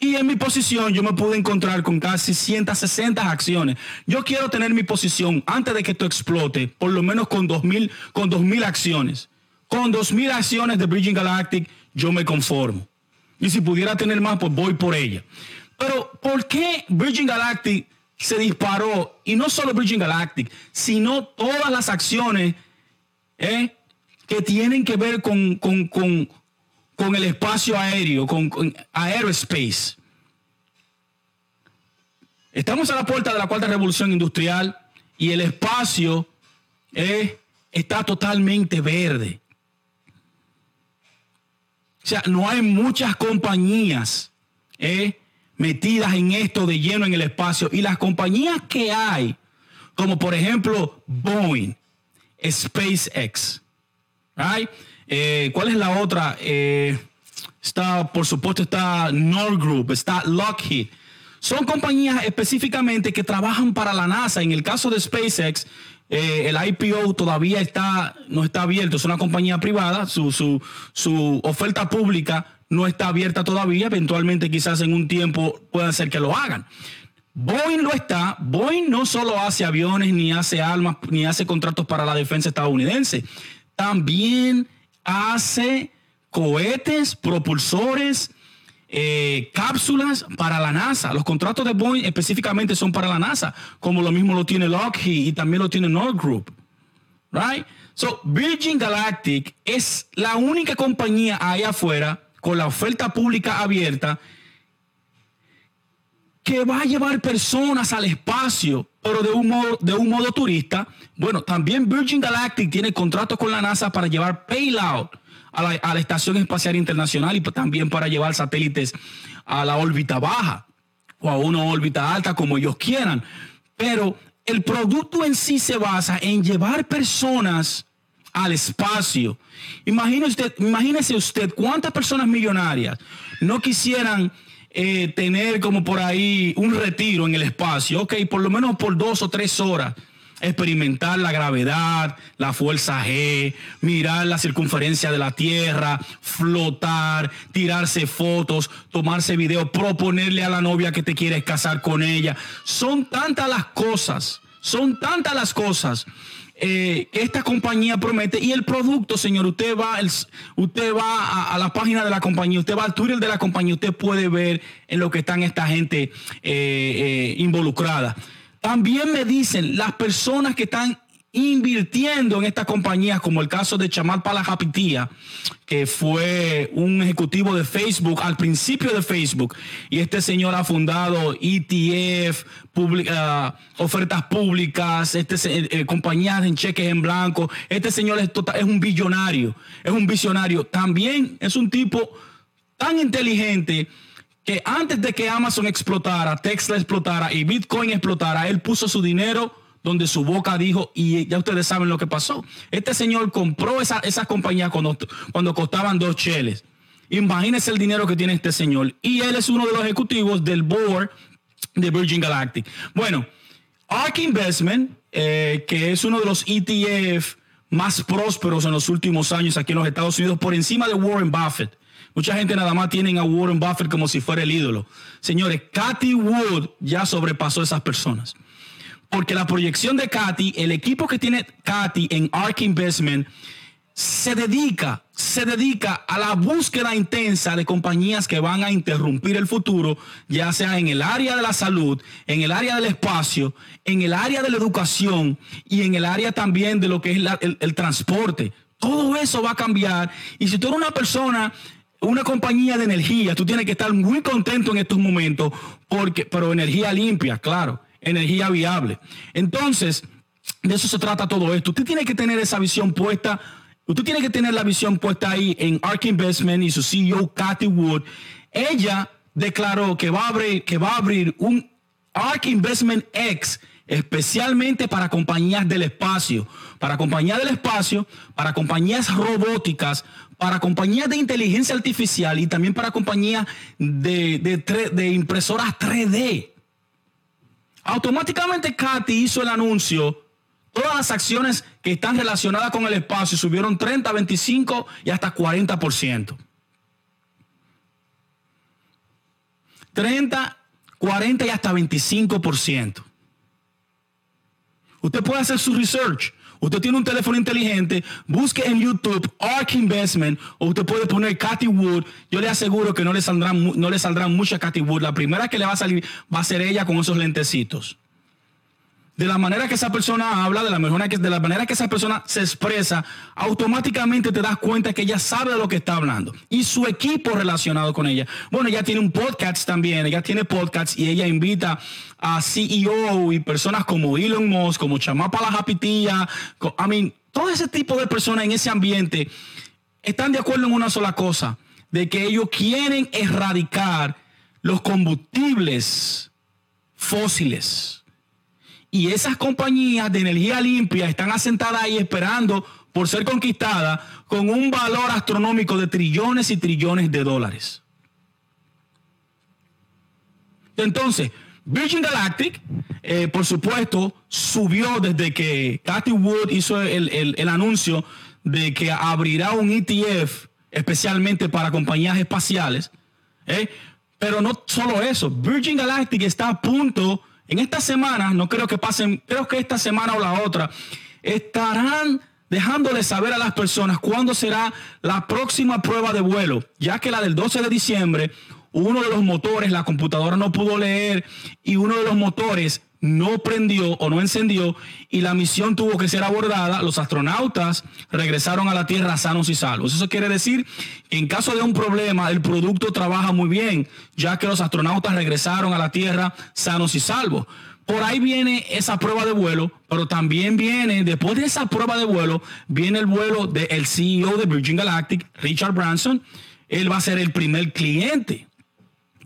Y en mi posición yo me pude encontrar con casi 160 acciones. Yo quiero tener mi posición antes de que esto explote, por lo menos con 2000, con 2000 acciones. Con 2000 acciones de Bridging Galactic yo me conformo. Y si pudiera tener más, pues voy por ella. Pero ¿por qué Virgin Galactic se disparó? Y no solo Virgin Galactic, sino todas las acciones eh, que tienen que ver con, con, con, con el espacio aéreo, con, aerospace. Estamos a la puerta de la cuarta revolución industrial y el espacio eh, está totalmente verde. Sea, no hay muchas compañías eh, metidas en esto de lleno en el espacio. Y las compañías que hay, como por ejemplo Boeing, SpaceX, right? Eh, ¿Cuál es la otra? Eh, está, por supuesto, está Group, está Lockheed. Son compañías específicamente que trabajan para la NASA. En el caso de SpaceX, eh, el IPO todavía está, no está abierto, es una compañía privada, su, su, su oferta pública no está abierta todavía, eventualmente quizás en un tiempo pueda ser que lo hagan. Boeing lo está. Boeing no solo hace aviones, ni hace armas, ni hace contratos para la defensa estadounidense. También hace cohetes, propulsores, eh, cápsulas para la NASA. Los contratos de Boeing específicamente son para la NASA, como lo mismo lo tiene Lockheed y también lo tiene North Group. Right? So, Virgin Galactic es la única compañía ahí afuera con la oferta pública abierta que va a llevar personas al espacio, pero de un modo, de un modo turista. Bueno, también Virgin Galactic tiene contratos con la NASA para llevar payload a la, Estación Espacial Internacional y también para llevar satélites a la órbita baja o a una órbita alta como ellos quieran. Pero el producto en sí se basa en llevar personas al espacio. Imagínese usted, imagínese usted cuántas personas millonarias no quisieran eh, tener como por ahí un retiro en el espacio, ok, por lo menos por dos o tres horas experimentar la gravedad, la fuerza G, mirar la circunferencia de la Tierra, flotar, tirarse fotos, tomarse videos, proponerle a la novia que te quieres casar con ella. Son tantas las cosas, son tantas las cosas eh, esta compañía promete y el producto, señor, usted va, usted va a, la página de la compañía, usted va al Twitter de la compañía, usted puede ver en lo que están esta gente eh, eh, involucrada. También me dicen las personas que están invirtiendo en estas compañías, como el caso de Chamal Palajapitía, que fue un ejecutivo de Facebook al principio de Facebook, y este señor ha fundado ETF, ah, ofertas públicas, este, eh, compañías en cheques en blanco. Este señor es, tota-, es un billonario, es un visionario. También es un tipo tan inteligente que antes de que Amazon explotara, Tesla explotara y Bitcoin explotara, él puso su dinero donde su boca dijo, y ya ustedes saben lo que pasó. Este señor compró esa, esas compañías cuando, cuando costaban dos cheles. Imagínense el dinero que tiene este señor. Y él es uno de los ejecutivos del board de Virgin Galactic. Bueno, ARK Investment, eh, que es uno de los ETF más prósperos en los últimos años aquí en los Estados Unidos, por encima de Warren Buffett. Mucha gente nada más tienen a Warren Buffett como si fuera el ídolo. Señores, Cathy Wood ya sobrepasó a esas personas. Porque la proyección de Cathy, el equipo que tiene Cathy en ARK Investment, se dedica, se dedica a la búsqueda intensa de compañías que van a interrumpir el futuro, ya sea en el área de la salud, en el área del espacio, en el área de la educación y en el área también de lo que es el, el transporte. Todo eso va a cambiar. Y si tú eres una persona una compañía de energía, tú tienes que estar muy contento en estos momentos, porque, pero energía limpia, claro, energía viable. Entonces, de eso se trata todo esto. Usted tiene que tener esa visión puesta, usted tiene que tener la visión puesta ahí en ARK Investment y su CEO, Cathy Wood. Ella declaró que va a abrir, que va a abrir un ARK Investment X especialmente para compañías del espacio, para compañías del espacio, para compañías robóticas, para compañías de inteligencia artificial y también para compañías de, impresoras 3D. Automáticamente Katy hizo el anuncio. Todas las acciones que están relacionadas con el espacio subieron 30, 25 y hasta 40%. 30, 40 y hasta 25%. Usted puede hacer su research. Usted tiene un teléfono inteligente, busque en YouTube ARK Investment o usted puede poner Cathy Wood. Yo le aseguro que no le saldrán, no le saldrán mucha Cathy Wood. La primera que le va a salir va a ser ella con esos lentecitos de la manera que esa persona habla, de la, manera que, de la manera que esa persona se expresa, automáticamente te das cuenta que ella sabe de lo que está hablando. Y su equipo relacionado con ella. Bueno, ella tiene un podcast también, ella tiene podcast y ella invita a CEO y personas como Elon Musk, como Chamapa la Japitilla, I mean, todo ese tipo de personas en ese ambiente están de acuerdo en una sola cosa, de que ellos quieren erradicar los combustibles fósiles y esas compañías de energía limpia están asentadas ahí esperando por ser conquistadas con un valor astronómico de trillones y trillones de dólares. Entonces, Virgin Galactic, eh, por supuesto, subió desde que Cathy Wood hizo el, anuncio de que abrirá un ETF especialmente para compañías espaciales. ¿eh? Pero no solo eso, Virgin Galactic está a punto En esta semana, no creo que pasen, creo que esta semana o la otra, estarán dejándole saber a las personas cuándo será la próxima prueba de vuelo, ya que la del 12 de diciembre, uno de los motores, la computadora no pudo leer y uno de los motores no prendió o no encendió y la misión tuvo que ser abordada, los astronautas regresaron a la Tierra sanos y salvos. Eso quiere decir que en caso de un problema, el producto trabaja muy bien, ya que los astronautas regresaron a la Tierra sanos y salvos. Por ahí viene esa prueba de vuelo, pero también viene, después de esa prueba de vuelo, viene el vuelo del CEO de Virgin Galactic, Richard Branson. Él va a ser el primer cliente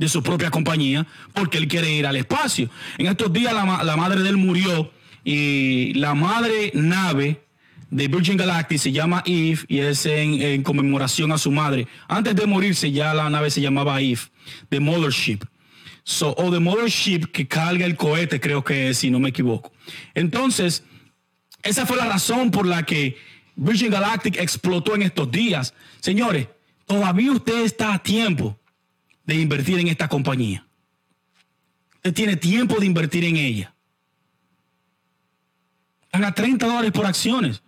de su propia compañía porque él quiere ir al espacio. En estos días la, madre de él murió y la madre nave de Virgin Galactic se llama Eve y es en, conmemoración a su madre. Antes de morirse ya la nave se llamaba Eve, The Mothership. So, o The Mothership que carga el cohete, creo que si no me equivoco. Entonces, esa fue la razón por la que Virgin Galactic explotó en estos días. Señores, todavía usted está a tiempo de invertir en esta compañía. Usted tiene tiempo de invertir en ella. Haga 30 dólares por acciones.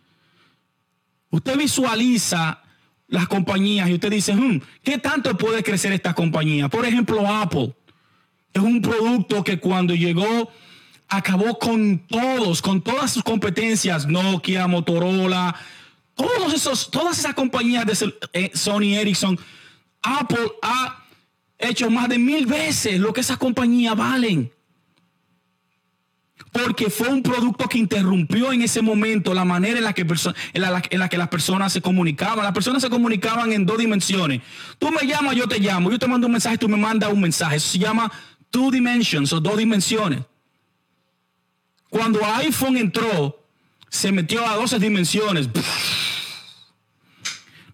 Usted visualiza las compañías y usted dice, hmm, ¿qué tanto puede crecer esta compañía? Por ejemplo, Apple es un producto que cuando llegó acabó con todos, con todas sus competencias, Nokia, Motorola, todos esos, todas esas compañías de eh, Sony Ericsson, Apple ha hecho más de mil veces lo que esas compañías valen. Porque fue un producto que interrumpió en ese momento la manera en la, que las personas se comunicaban. Las personas se comunicaban en dos dimensiones. Tú me llamas, yo te llamo. Yo te mando un mensaje, tú me mandas un mensaje. Eso se llama two dimensions o dos dimensiones. Cuando iPhone entró, se metió a 12 dimensiones.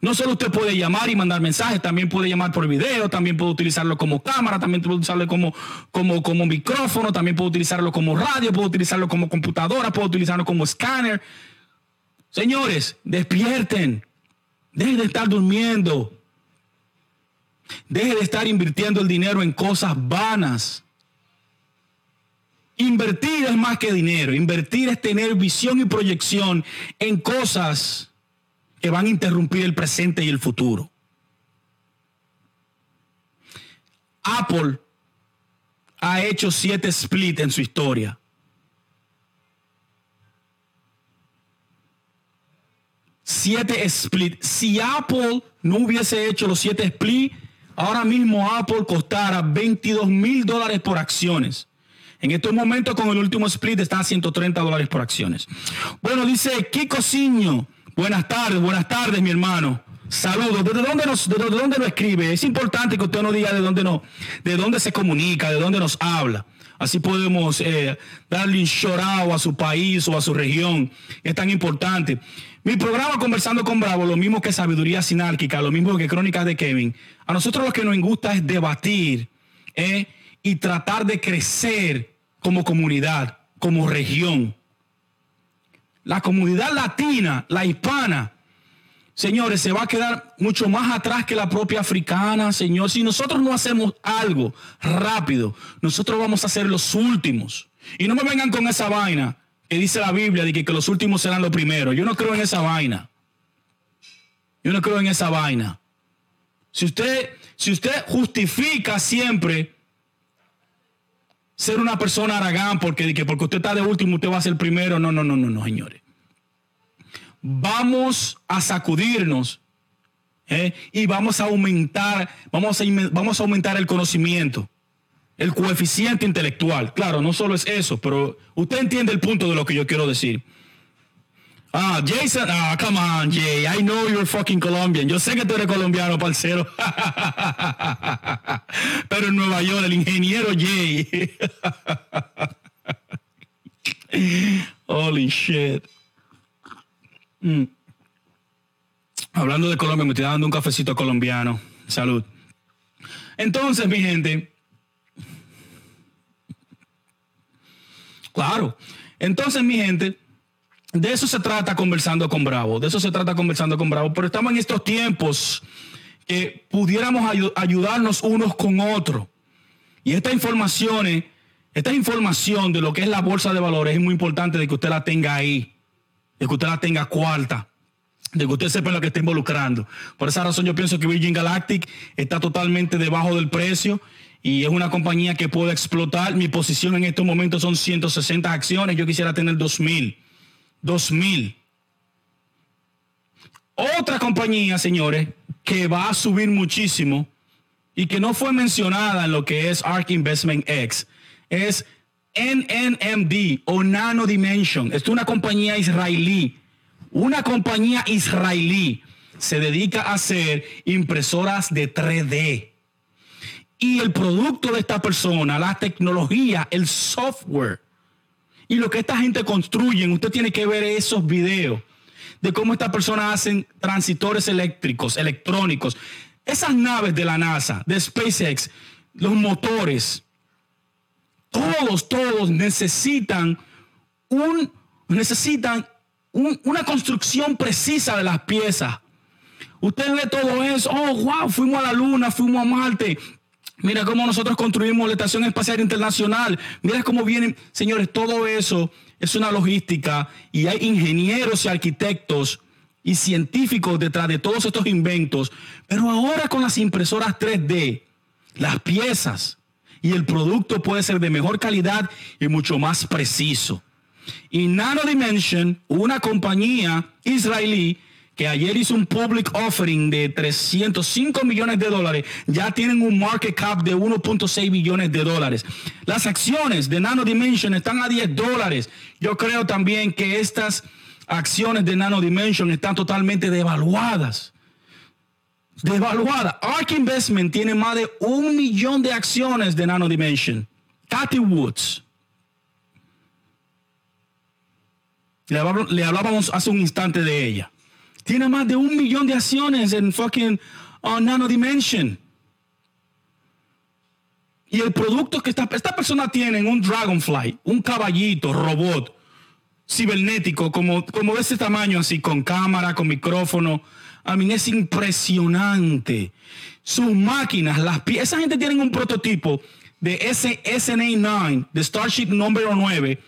No solo usted puede llamar y mandar mensajes, también puede llamar por video, también puede utilizarlo como cámara, también puede usarlo como, como, como micrófono, también puede utilizarlo como radio, puede utilizarlo como computadora, puede utilizarlo como escáner. Señores, despierten. Dejen de estar durmiendo. Deje de estar invirtiendo el dinero en cosas vanas. Invertir es más que dinero. Invertir es tener visión y proyección en cosas que van a interrumpir el presente y el futuro. Apple ha hecho siete split en su historia. Siete split. Si Apple no hubiese hecho los siete split, ahora mismo Apple costara 22 mil dólares por acciones. En estos momentos con el último split está a 130 dólares por acciones. Bueno, dice Kiko Ciño. Buenas tardes, buenas tardes, mi hermano. Saludos. ¿Desde dónde nos, desde dónde nos escribe? Es importante que usted nos diga de dónde no, de dónde se comunica, de dónde nos habla. Así podemos eh, darle un chorao a su país o a su región. Es tan importante. Mi programa Conversando con Bravo, lo mismo que Sabiduría Sinárquica, lo mismo que Crónicas de Kevin. A nosotros lo que nos gusta es debatir eh, y tratar de crecer como comunidad, como región la comunidad latina, la hispana, señores, se va a quedar mucho más atrás que la propia africana, señor. Si nosotros no hacemos algo rápido, nosotros vamos a ser los últimos. Y no me vengan con esa vaina que dice la Biblia de que, que los últimos serán los primeros. Yo no creo en esa vaina. Yo no creo en esa vaina. Si usted, si usted justifica siempre ser una persona aragán porque, porque usted está de último, usted va a ser primero. No, no, no, no, no, señores. Vamos a sacudirnos ¿eh? y vamos a aumentar, vamos a, vamos a aumentar el conocimiento, el coeficiente intelectual. Claro, no solo es eso, pero usted entiende el punto de lo que yo quiero decir. Ah, Jason, ah, come on, Jay. I know you're fucking Colombian. Yo sé que tú eres colombiano, parcero. Pero en Nueva York, el ingeniero Jay. Holy shit. Mm. Hablando de Colombia, me estoy dando un cafecito colombiano. Salud. Entonces, mi gente. Claro. Entonces, mi gente de eso se trata conversando con Bravo, de eso se trata conversando con Bravo, pero estamos en estos tiempos que pudiéramos ayudarnos unos con otros. Y estas informaciones esta información de lo que es la bolsa de valores es muy importante de que usted la tenga ahí, de que usted la tenga cuarta, de que usted sepa lo que está involucrando. Por esa razón yo pienso que Virgin Galactic está totalmente debajo del precio y es una compañía que puede explotar. Mi posición en estos momentos son 160 acciones, yo quisiera tener 2000. 2000. Otra compañía, señores, que va a subir muchísimo y que no fue mencionada en lo que es ARK Investment X es NNMD o Nano Dimension. Es una compañía israelí. Una compañía israelí se dedica a hacer impresoras de 3D. Y el producto de esta persona, la tecnología, el software y lo que esta gente construye, usted tiene que ver esos videos de cómo estas personas hacen transitores eléctricos, electrónicos. Esas naves de la NASA, de SpaceX, los motores, todos, todos necesitan un, necesitan una construcción precisa de las piezas. Usted ve todo eso, oh, wow, fuimos a la luna, fuimos a Marte. Mira cómo nosotros construimos la Estación Espacial Internacional. Mira cómo vienen, señores, todo eso es una logística y hay ingenieros y arquitectos y científicos detrás de todos estos inventos. Pero ahora con las impresoras 3D, las piezas y el producto puede ser de mejor calidad y mucho más preciso. Y Nano Dimension, una compañía israelí que ayer hizo un public offering de 305 millones de dólares, ya tienen un market cap de 1.6 billones de dólares. Las acciones de Nano Dimension están a 10 dólares. Yo creo también que estas acciones de Nano Dimension están totalmente devaluadas devaluada. ARK Investment tiene más de un millón de acciones de Nano Dimension. Cathy Woods. Le, hablábamos hace un instante de ella. Tiene más de un millón de acciones en fucking uh, Nano Dimension. Y el producto que esta, esta persona tiene, un Dragonfly, un caballito, robot, cibernético, como, como de ese tamaño, así, con cámara, con micrófono, a mí es impresionante. Sus máquinas, las piezas, esa gente tiene un prototipo de ese SNA9, de Starship número 9.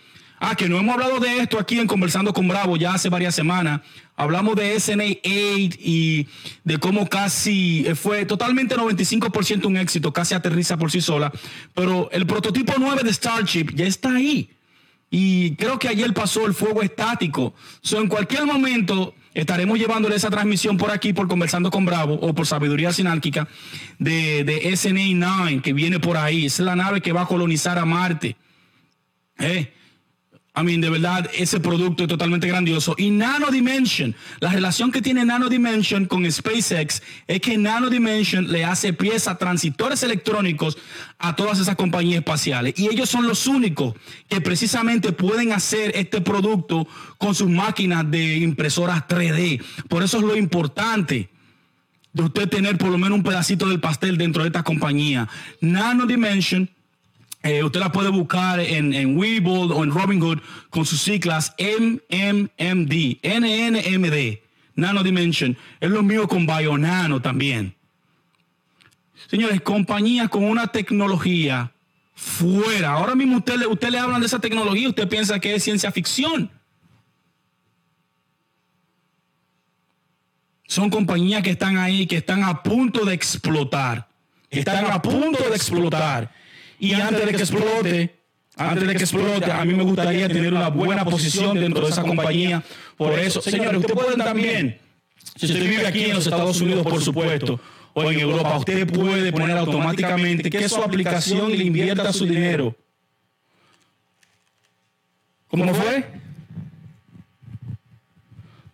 Ah, que no hemos hablado de esto aquí en Conversando con Bravo ya hace varias semanas. Hablamos de SNA8 y de cómo casi fue totalmente 95% un éxito, casi aterriza por sí sola. Pero el prototipo 9 de Starship ya está ahí. Y creo que ayer pasó el fuego estático. So, en cualquier momento Estaremos llevándole esa transmisión por aquí, por Conversando con Bravo o por Sabiduría Sinárquica de, de SNA-9 que viene por ahí. es la nave que va a colonizar a Marte. Eh, I mean, de verdad, ese producto es totalmente grandioso. Y Nano Dimension, la relación que tiene Nano Dimension con SpaceX es que Nano Dimension le hace piezas, transitores electrónicos a todas esas compañías espaciales. Y ellos son los únicos que precisamente pueden hacer este producto con sus máquinas de impresoras 3D. Por eso es lo importante de usted tener por lo menos un pedacito del pastel dentro de esta compañía. Nano Dimension eh, usted la puede buscar en, en Webull o en Robinhood con sus siglas MMMD, NNMD, Nano Dimension. Es lo mío con Bionano también. Señores, compañías con una tecnología fuera. Ahora mismo usted, usted le hablan de esa tecnología, usted piensa que es ciencia ficción. Son compañías que están ahí, que están a punto de explotar. Están a punto de explotar y antes de que explote, antes de que explote, a mí me gustaría tener una buena posición dentro de esa compañía. Por eso, señores, usted puede también, si usted vive aquí en los Estados Unidos, por supuesto, o en Europa, usted puede poner automáticamente que su aplicación le invierta su dinero. ¿Cómo fue?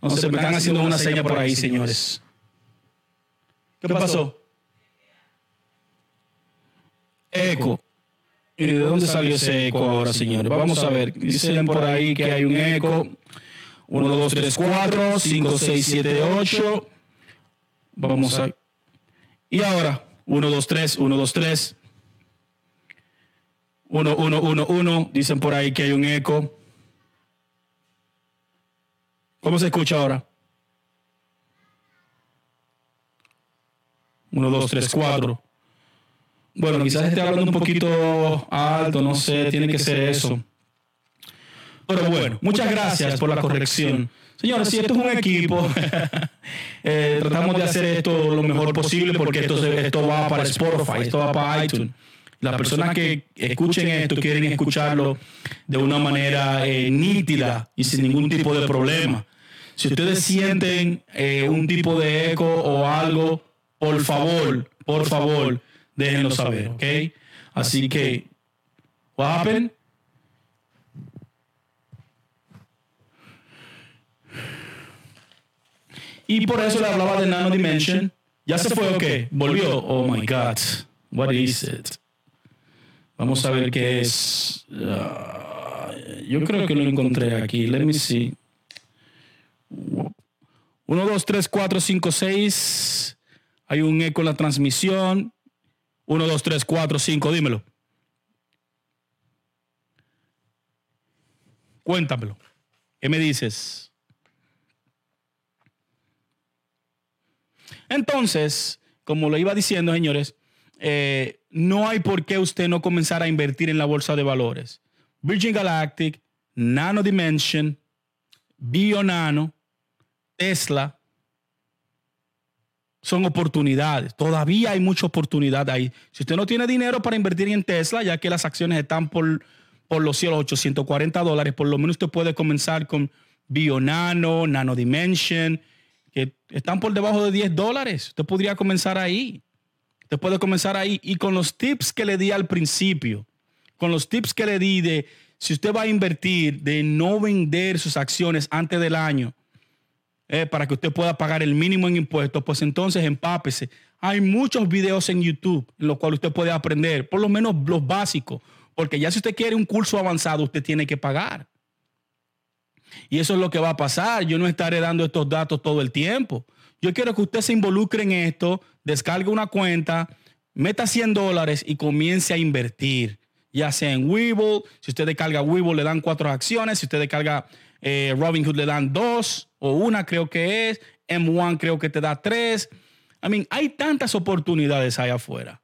No sé, me están haciendo una seña por ahí, señores. ¿Qué pasó? Eco. ¿Y de dónde salió ese eco ahora, señores? Vamos a ver. Dicen por ahí que hay un eco. 1, 2, 3, 4, 5, 6, 7, 8. Vamos a... Y ahora, 1, 2, 3, 1, 2, 3. 1, 1, 1, 1. Dicen por ahí que hay un eco. ¿Cómo se escucha ahora? 1, 2, 3, 4. Bueno, quizás esté hablando un poquito alto, no sé, tiene que ser eso. Pero bueno, muchas gracias por la corrección. Señores, si esto es un equipo, eh, tratamos de hacer esto lo mejor posible porque esto, esto va para Spotify, esto va para iTunes. Las personas que escuchen esto quieren escucharlo de una manera eh, nítida y sin ningún tipo de problema. Si ustedes sienten eh, un tipo de eco o algo, por favor, por favor, déjenlo saber, ¿ok? Así que, what happened? Y por eso le hablaba de Nano Dimension. ¿Ya se fue o qué? ¿Volvió? Oh my God. What is it? Vamos a ver qué es. Ah, yo creo que lo encontré aquí. Let me see. 1, 2, 3, 4, 5, 6. Hay un eco en la transmisión. 1, 2, 3, 4, 5. Dímelo. Cuéntamelo. ¿Qué me dices? Entonces, como lo iba diciendo, señores, eh, no hay por qué usted no comenzar a invertir en la bolsa de valores. Virgin Galactic, Nano Dimension, Bionano, Tesla, son oportunidades. Todavía hay mucha oportunidad ahí. Si usted no tiene dinero para invertir en Tesla, ya que las acciones están por, por los cielos, 840 dólares, por lo menos usted puede comenzar con Bionano, Nano Dimension, que están por debajo de 10 dólares. Usted podría comenzar ahí. Usted puede comenzar ahí. Y con los tips que le di al principio, con los tips que le di de si usted va a invertir, de no vender sus acciones antes del año, eh, para que usted pueda pagar el mínimo en impuestos, pues entonces empápese. Hay muchos videos en YouTube en los cuales usted puede aprender, por lo menos los básicos, porque ya si usted quiere un curso avanzado, usted tiene que pagar. Y eso es lo que va a pasar. Yo no estaré dando estos datos todo el tiempo. Yo quiero que usted se involucre en esto, descargue una cuenta, meta 100 dólares y comience a invertir. Ya sea en Webull, si usted descarga Webull le dan cuatro acciones, si usted descarga eh, Robinhood le dan dos o una creo que es, M1 creo que te da tres. I hay tantas oportunidades allá afuera.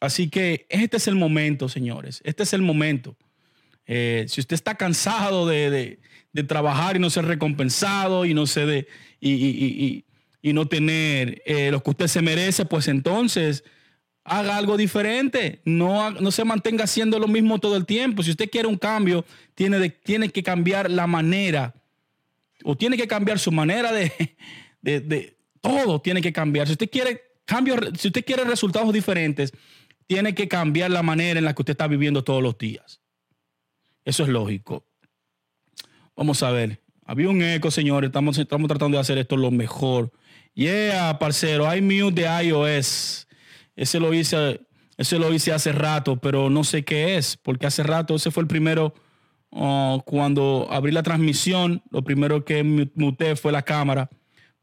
Así que este es el momento, señores. Este es el momento. Eh, si usted está cansado de, trabajar y no ser recompensado y no, se de, y, no tener eh, lo que usted se merece, pues entonces haga algo diferente. No, no se mantenga haciendo lo mismo todo el tiempo. Si usted quiere un cambio, tiene, tiene que cambiar la manera o tiene que cambiar su manera de, de, todo tiene que cambiar. Si usted quiere si usted quiere resultados diferentes, tiene que cambiar la manera en la que usted está viviendo todos los días. Eso es lógico. Vamos a ver. Había un eco, señores. Estamos, estamos tratando de hacer esto lo mejor. Yeah, parcero. Hay mute de iOS. Ese lo hice, ese lo hice hace rato, pero no sé qué es, porque hace rato ese fue el primero. Oh, cuando abrí la transmisión, lo primero que muté fue la cámara.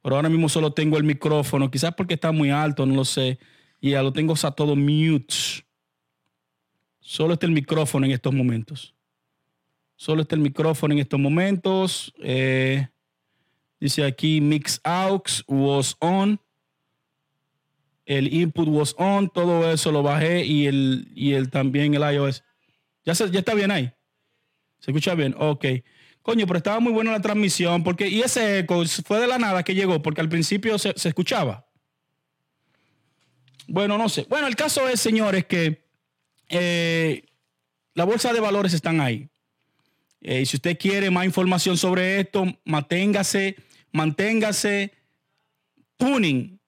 Pero ahora mismo solo tengo el micrófono. Quizás porque está muy alto, no lo sé. Y ya lo tengo a todo mute. Solo está el micrófono en estos momentos. Solo está el micrófono en estos momentos. Eh, dice aquí Mix Aux was on. El input was on. Todo eso lo bajé y el, y el también el iOS. ¿Ya, ya está bien ahí? ¿Se escucha bien? Ok. Coño, pero estaba muy buena la transmisión. Porque, y ese eco fue de la nada que llegó, porque al principio se, escuchaba. Bueno, no sé. Bueno, el caso es, señores, que eh, la bolsa de valores están ahí. Eh, si usted quiere más información sobre esto, manténgase, manténgase tuning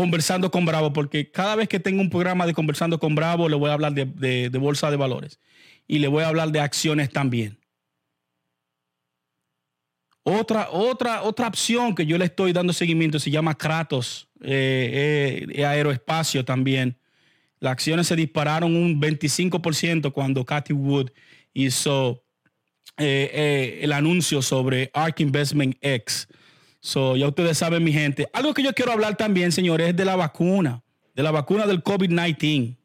conversando con Bravo, porque cada vez que tengo un programa de conversando con Bravo, le voy a hablar de, bolsa de valores y le voy a hablar de acciones también. Otra, otra, otra opción que yo le estoy dando seguimiento se llama Kratos, eh, eh, aeroespacio también. Las acciones se dispararon un 25% cuando Cathy Wood hizo eh, eh, el anuncio sobre ARK Investment X. So, ya ustedes saben, mi gente. Algo que yo quiero hablar también, señores, es de la vacuna, de la vacuna del COVID-19.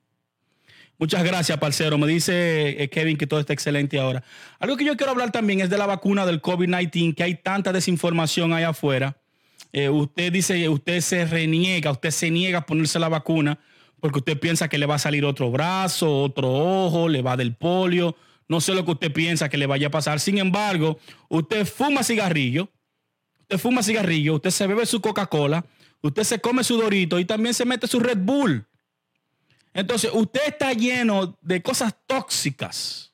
Muchas gracias, parcero. Me dice eh, Kevin que todo está excelente ahora. Algo que yo quiero hablar también es de la vacuna del COVID-19, que hay tanta desinformación allá afuera. eh, usted dice, usted se reniega, usted se niega a ponerse la vacuna porque usted piensa que le va a salir otro brazo, otro ojo, le va del polio. No sé lo que usted piensa que le vaya a pasar. Sin embargo, usted fuma cigarrillo, usted fuma cigarrillo, usted se bebe su Coca-Cola, usted se come su Dorito y también se mete su Red Bull. Entonces, usted está lleno de cosas tóxicas.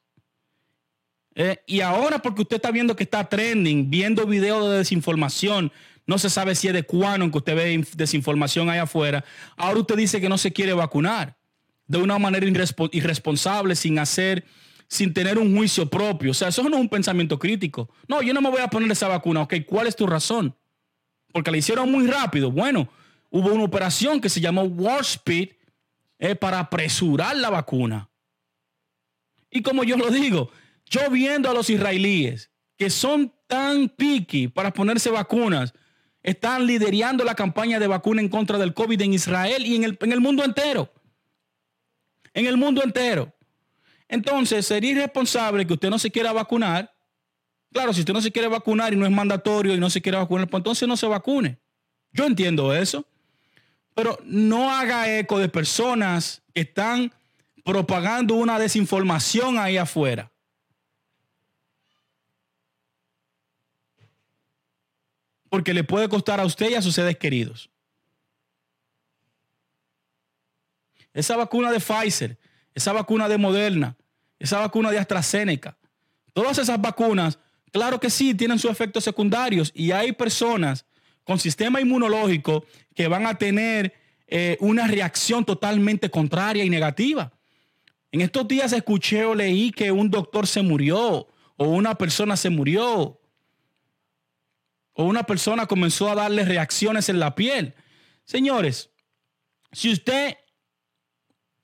Eh, y ahora porque usted está viendo que está trending, viendo videos de desinformación, no se sabe si es de cuándo que usted ve desinformación ahí afuera, ahora usted dice que no se quiere vacunar de una manera irresponsable, sin hacer, sin tener un juicio propio. O sea, eso no es un pensamiento crítico. No, yo no me voy a poner esa vacuna. Ok, ¿cuál es tu razón? Porque la hicieron muy rápido. Bueno, hubo una operación que se llamó War Speed es para apresurar la vacuna. Y como yo lo digo, yo viendo a los israelíes que son tan picky para ponerse vacunas, están liderando la campaña de vacuna en contra del COVID en Israel y en el mundo entero. En el mundo entero. Entonces, sería irresponsable que usted no se quiera vacunar. Claro, si usted no se quiere vacunar y no es mandatorio y no se quiere vacunar, pues entonces no se vacune. Yo entiendo eso. Pero no haga eco de personas que están propagando una desinformación ahí afuera. Porque le puede costar a usted y a sus seres queridos. Esa vacuna de Pfizer, esa vacuna de Moderna, esa vacuna de AstraZeneca, todas esas vacunas, claro que sí, tienen sus efectos secundarios y hay personas con sistema inmunológico que van a tener eh, una reacción totalmente contraria y negativa. En estos días escuché o leí que un doctor se murió o una persona se murió o una persona comenzó a darle reacciones en la piel. Señores, si usted,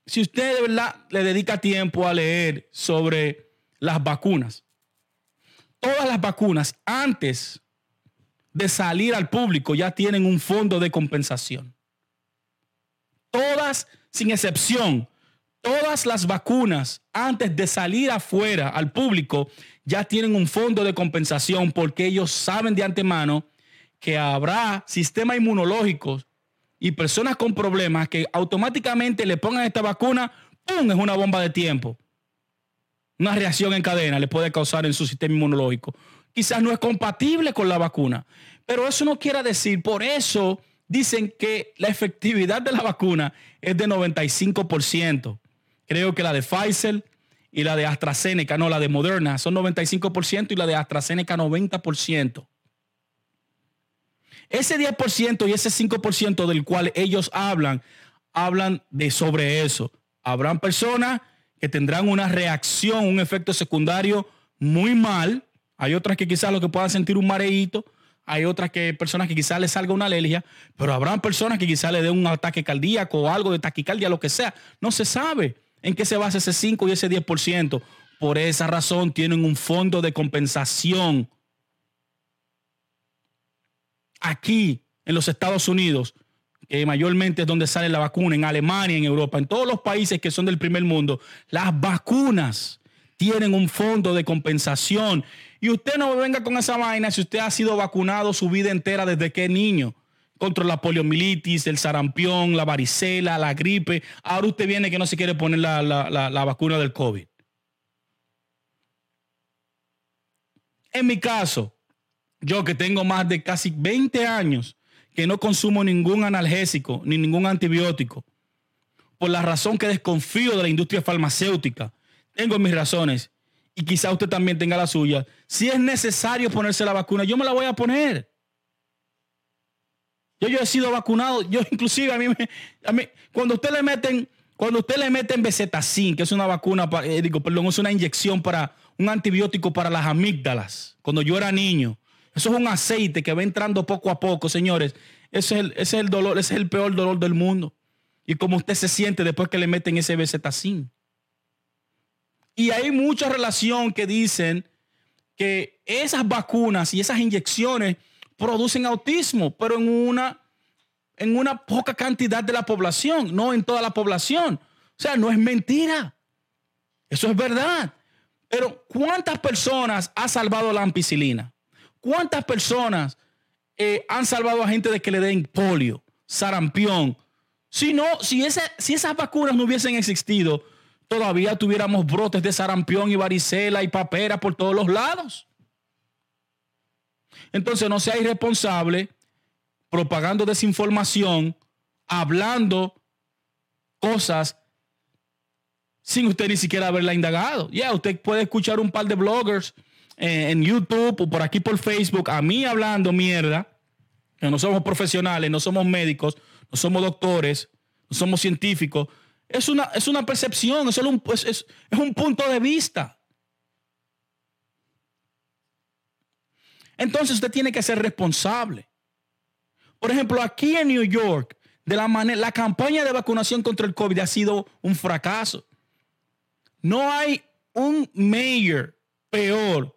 si usted le dedica tiempo a leer sobre las vacunas, todas las vacunas antes de salir al público ya tienen un fondo de compensación. Todas, sin excepción, todas las vacunas antes de salir afuera al público ya tienen un fondo de compensación porque ellos saben de antemano que habrá sistemas inmunológicos y personas con problemas que automáticamente le pongan esta vacuna, ¡pum! es una bomba de tiempo. Una reacción en cadena le puede causar en su sistema inmunológico quizás no es compatible con la vacuna. Pero eso no quiere decir, por eso dicen que la efectividad de la vacuna es de 95%. Creo que la de Pfizer y la de AstraZeneca, no, la de Moderna son 95% y la de AstraZeneca 90%. Ese 10% y ese 5% del cual ellos hablan, hablan de sobre eso. Habrán personas que tendrán una reacción, un efecto secundario muy mal, hay otras que quizás lo que puedan sentir un mareíto. Hay otras que personas que quizás les salga una alergia, pero habrán personas que quizás le den un ataque cardíaco o algo de taquicardia, lo que sea. No se sabe en qué se basa ese 5 y ese 10%. Por esa razón tienen un fondo de compensación. Aquí, en los Estados Unidos, que mayormente es donde sale la vacuna, en Alemania, en Europa, en todos los países que son del primer mundo, las vacunas tienen un fondo de compensación. Y usted no venga con esa vaina si usted ha sido vacunado su vida entera desde que niño contra la poliomielitis, el sarampión, la varicela, la gripe. Ahora usted viene que no se quiere poner la, la vacuna del COVID. En mi caso, yo que tengo más de casi 20 años que no consumo ningún analgésico ni ningún antibiótico, por la razón que desconfío de la industria farmacéutica, tengo mis razones y quizá usted también tenga la suya. Si es necesario ponerse la vacuna, yo me la voy a poner. Yo, yo he sido vacunado, yo inclusive a mí, a mí cuando usted le meten, cuando usted le meten bezetacin, que es una vacuna, eh, digo, perdón, es una inyección para un antibiótico para las amígdalas, cuando yo era niño, eso es un aceite que va entrando poco a poco, señores. Ese es el, ese es el dolor, ese es el peor dolor del mundo. Y como usted se siente después que le meten ese bezetacin. Y hay mucha relación que dicen que esas vacunas y esas inyecciones producen autismo, pero en una, en una poca cantidad de la población, no en toda la población. O sea, no es mentira. Eso es verdad. Pero ¿cuántas personas ha salvado la ampicilina? ¿Cuántas personas eh, han salvado a gente de que le den polio, sarampión. Si no, si, esas vacunas no hubiesen existido, todavía tuviéramos brotes de sarampión y varicela y papera por todos los lados. Entonces no sea irresponsable propagando desinformación, hablando cosas sin usted ni siquiera haberla indagado. Ya, usted puede escuchar un par de bloggers en YouTube o por aquí por Facebook a mí hablando mierda, que no somos profesionales, no somos médicos, no somos doctores, no somos científicos. Es una, es una percepción, es, un, es, es un punto de vista. Entonces usted tiene que ser responsable. Por ejemplo, aquí en New York, de la manera, la campaña de vacunación contra el COVID ha sido un fracaso. No hay un mayor peor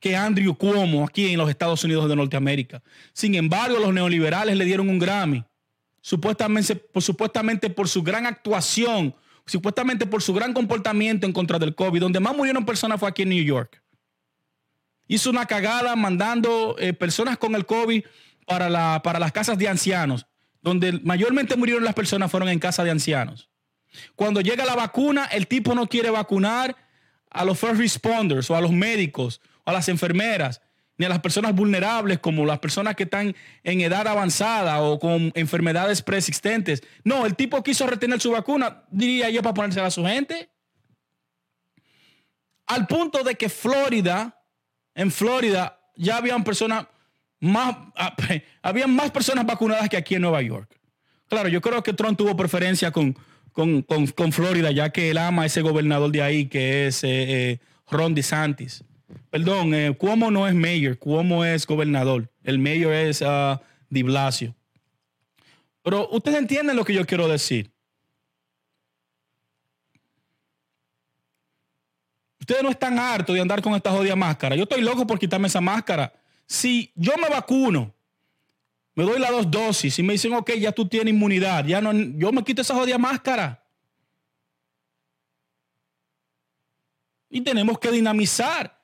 que Andrew Cuomo aquí en los Estados Unidos de Norteamérica. Sin embargo, los neoliberales le dieron un Grammy, supuestamente por, supuestamente por su gran actuación, supuestamente por su gran comportamiento en contra del COVID. Donde más murieron personas fue aquí en New York. Hizo una cagada mandando eh, personas con el COVID para, la, para las casas de ancianos, donde mayormente murieron las personas fueron en casa de ancianos. Cuando llega la vacuna, el tipo no quiere vacunar a los first responders o a los médicos a las enfermeras, ni a las personas vulnerables como las personas que están en edad avanzada o con enfermedades preexistentes. No, el tipo quiso retener su vacuna, diría yo, para ponérsela a su gente. Al punto de que Florida, en Florida, ya habían personas más, ah, habían más personas vacunadas que aquí en Nueva York. Claro, yo creo que Trump tuvo preferencia con, con, Florida, ya que él ama a ese gobernador de ahí, que es eh, eh, Ron DeSantis. Perdón, eh, Cuomo no es mayor, Cuomo es gobernador. El mayor es uh, Di Blasio. Pero ustedes entienden lo que yo quiero decir. Ustedes no están hartos de andar con esta jodida máscara. Yo estoy loco por quitarme esa máscara. Si yo me vacuno, me doy las dos dosis y me dicen, ok, ya tú tienes inmunidad, ya no, yo me quito esa jodida máscara. Y tenemos que dinamizar.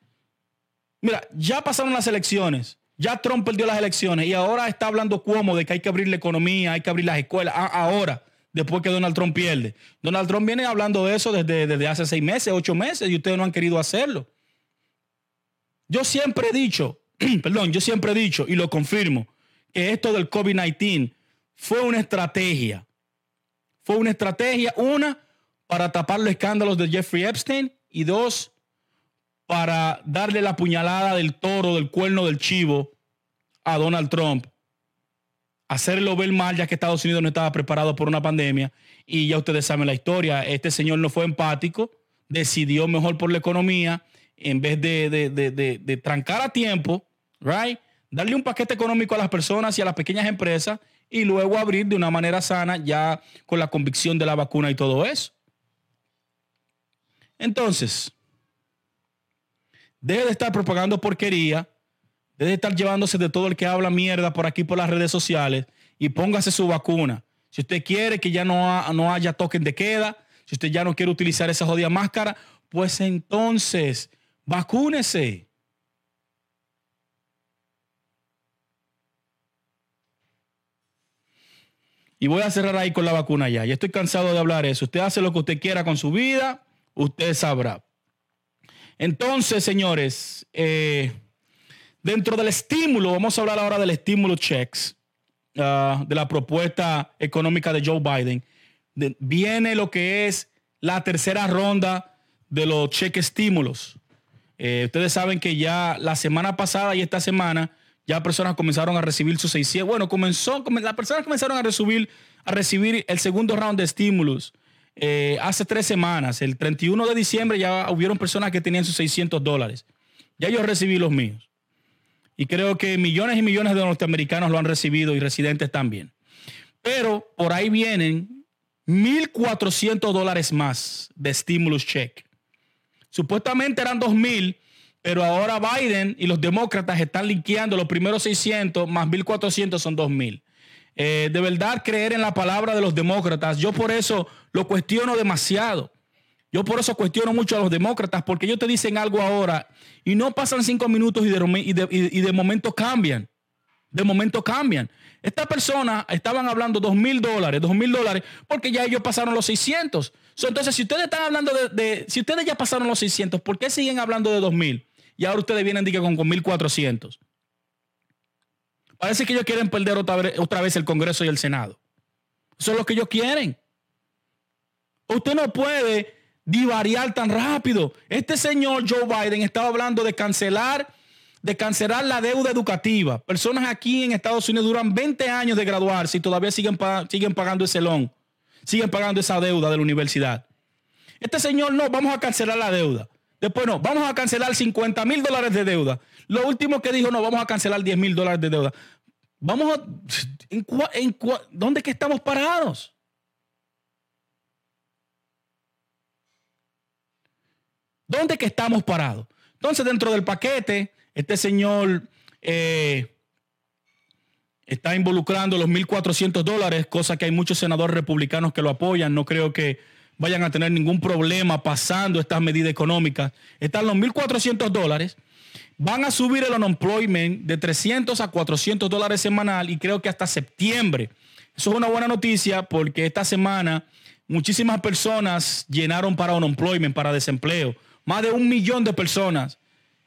Mira, ya pasaron las elecciones. Ya Trump perdió las elecciones y ahora está hablando como de que hay que abrir la economía, hay que abrir las escuelas. ahora, después que Donald Trump pierde. Donald Trump viene hablando de eso desde, desde hace seis meses, ocho meses y ustedes no han querido hacerlo. Yo siempre he dicho, perdón, yo siempre he dicho y lo confirmo, que esto del COVID-19 fue una estrategia. Fue una estrategia, una, para tapar los escándalos de Jeffrey Epstein y dos, para darle la puñalada del toro, del cuerno del chivo a Donald Trump, hacerlo ver mal ya que Estados Unidos no estaba preparado por una pandemia y ya ustedes saben la historia, este señor no fue empático, decidió mejor por la economía en vez de, de, trancar a tiempo, right? Darle un paquete económico a las personas y a las pequeñas empresas y luego abrir de una manera sana ya con la convicción de la vacuna y todo eso. Entonces, Deje de estar propagando porquería. Deje de estar llevándose de todo el que habla mierda por aquí por las redes sociales y póngase su vacuna. Si usted quiere que ya no, no haya token de queda, si usted ya no quiere utilizar esa jodida máscara, pues entonces vacúnese. Y voy a cerrar ahí con la vacuna ya. Ya estoy cansado de hablar eso. Usted hace lo que usted quiera con su vida, usted sabrá. Entonces, señores, eh, dentro del estímulo, vamos a hablar ahora del estímulo checks, ah, de la propuesta económica de Joe Biden. viene lo que es la tercera ronda de los cheques estímulos. Eh, ustedes saben que ya la semana pasada y esta semana ya personas comenzaron a recibir sus 600. Bueno, comenzó, las personas comenzaron a recibir, a recibir el segundo round de estímulos eh, hace tres semanas, el 31 de diciembre, ya hubieron personas que tenían sus 600 dólares. Ya yo recibí los míos. Y creo que millones y millones de norteamericanos lo han recibido y residentes también. Pero por ahí vienen 1.400 dólares más de stimulus check. Supuestamente eran 2.000, pero ahora Biden y los demócratas están linkeando los primeros 600 más 1.400 son 2.000. Eh, de verdad creer en la palabra de los demócratas. Yo por eso lo cuestiono demasiado. Yo por eso cuestiono mucho a los demócratas, porque ellos te dicen algo ahora y no pasan cinco minutos y de, momento cambian. De momento cambian. Estas personas estaban hablando dos mil dólares, dos mil dólares, porque ya ellos pasaron los 600. entonces, si ustedes están hablando de, si ustedes ya pasaron los 600, ¿por qué siguen hablando de dos mil? Y ahora ustedes vienen diga, con, con 1400. Parece que ellos quieren perder otra vez, el Congreso y el Senado. Eso es lo que ellos quieren. Usted no puede divariar tan rápido. Este señor Joe Biden estaba hablando de cancelar, de cancelar la deuda educativa. Personas aquí en Estados Unidos duran 20 años de graduarse y todavía siguen, siguen pagando ese loan, siguen pagando esa deuda de la universidad. Este señor no, vamos a cancelar la deuda. Después no, vamos a cancelar 50 mil dólares de deuda. Lo último que dijo, no, vamos a cancelar 10 mil dólares de deuda. Vamos a... ¿en, en, ¿Dónde que estamos parados? ¿Dónde que estamos parados? Entonces, dentro del paquete, este señor eh, está involucrando los 1.400 dólares, cosa que hay muchos senadores republicanos que lo apoyan. No creo que vayan a tener ningún problema pasando estas medidas económicas. Están los 1.400 dólares. Van a subir el unemployment de 300 a 400 dólares semanal y creo que hasta septiembre. Eso es una buena noticia porque esta semana muchísimas personas llenaron para unemployment, para desempleo. Más de un millón de personas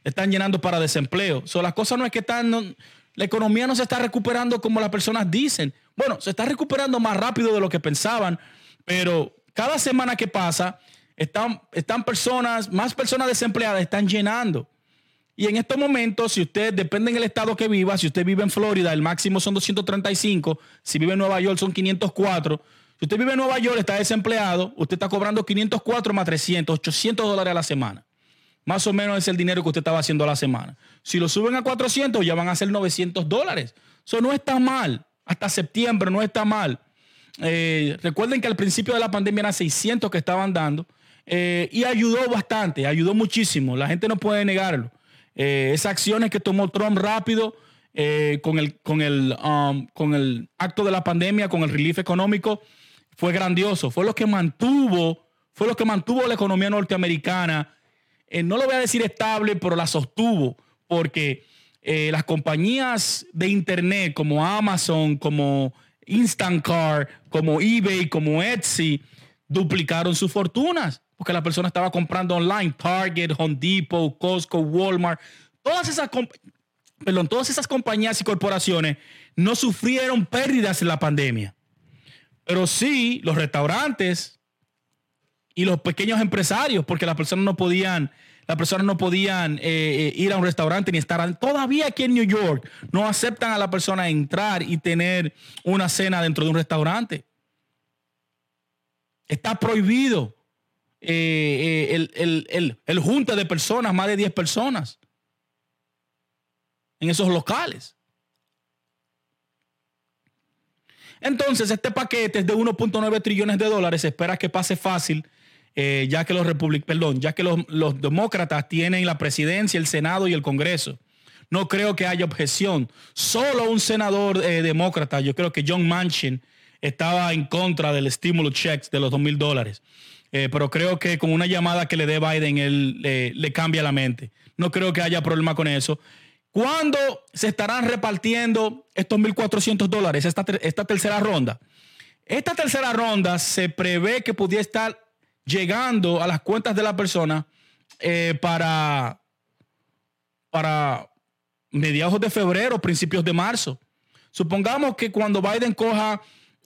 están llenando para desempleo. Las cosas no es que están, la economía no se está recuperando como las personas dicen. Bueno, se está recuperando más rápido de lo que pensaban, pero cada semana que pasa, están, están personas, más personas desempleadas están llenando. Y en estos momentos, si usted depende del estado que viva, si usted vive en Florida, el máximo son 235, si vive en Nueva York son 504 si usted vive en Nueva York, está desempleado, usted está cobrando 504 más 300, 800 dólares a la semana. Más o menos es el dinero que usted estaba haciendo a la semana. Si lo suben a 400, ya van a ser 900 dólares. Eso no está mal. Hasta septiembre no está mal. Eh, recuerden que al principio de la pandemia eran 600 que estaban dando eh, y ayudó bastante, ayudó muchísimo. La gente no puede negarlo. Eh, esas acciones que tomó Trump rápido con, el, con, el, um, con el acto de la pandemia, con el relief económico, fue grandioso, fue lo que mantuvo, fue lo que mantuvo la economía norteamericana. Eh, no lo voy a decir estable, pero la sostuvo, porque eh, las compañías de internet como Amazon, como Instant Car, como eBay, como Etsy, duplicaron sus fortunas, porque la persona estaba comprando online, Target, Home Depot, Costco, Walmart, todas esas, perdón, todas esas compañías y corporaciones no sufrieron pérdidas en la pandemia. Pero sí, los restaurantes y los pequeños empresarios, porque las personas no podían, las personas no podían eh, eh, ir a un restaurante ni estar. Todavía aquí en New York no aceptan a la persona entrar y tener una cena dentro de un restaurante. Está prohibido eh, el, el, el junta de personas, más de 10 personas, en esos locales. Entonces, este paquete es de 1.9 trillones de dólares. Se espera que pase fácil, eh, ya que los perdón, ya que los, demócratas tienen la presidencia, el Senado y el Congreso. No creo que haya objeción. Solo un senador eh, demócrata, yo creo que John Manchin, estaba en contra del stimulus checks de los 2 mil dólares. Eh, pero creo que con una llamada que le dé Biden, él le cambia la mente. No creo que haya problema con eso. ¿Cuándo se estarán repartiendo estos 1.400 dólares, esta, esta tercera ronda? Esta tercera ronda se prevé que pudiera estar llegando a las cuentas de la persona eh, para, para mediados de febrero, principios de marzo. Supongamos que cuando Biden coja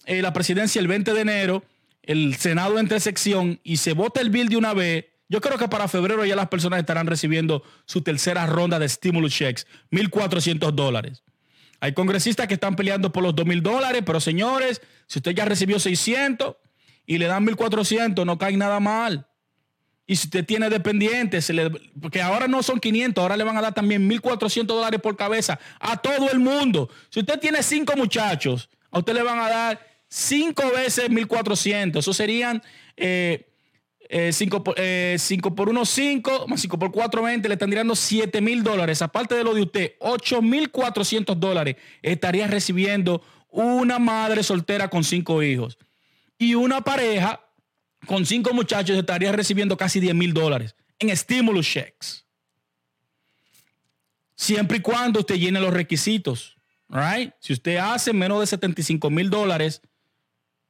eh, la presidencia el 20 de enero, el Senado entre sección y se vote el bill de una vez, yo creo que para febrero ya las personas estarán recibiendo su tercera ronda de stimulus checks, 1.400 dólares. Hay congresistas que están peleando por los 2.000 dólares, pero señores, si usted ya recibió 600 y le dan 1.400, no cae nada mal. Y si usted tiene dependientes, porque ahora no son 500, ahora le van a dar también 1.400 dólares por cabeza a todo el mundo. Si usted tiene cinco muchachos, a usted le van a dar cinco veces 1.400. Eso serían... Eh, 5 eh, por, 1, eh, 5, más 5 por 4, 20, le están tirando 7 mil dólares. Aparte de lo de usted, 8 mil 400 dólares estaría recibiendo una madre soltera con 5 hijos. Y una pareja con 5 muchachos estaría recibiendo casi 10 mil dólares en stimulus checks. Siempre y cuando usted llene los requisitos. Right? Si usted hace menos de 75 mil dólares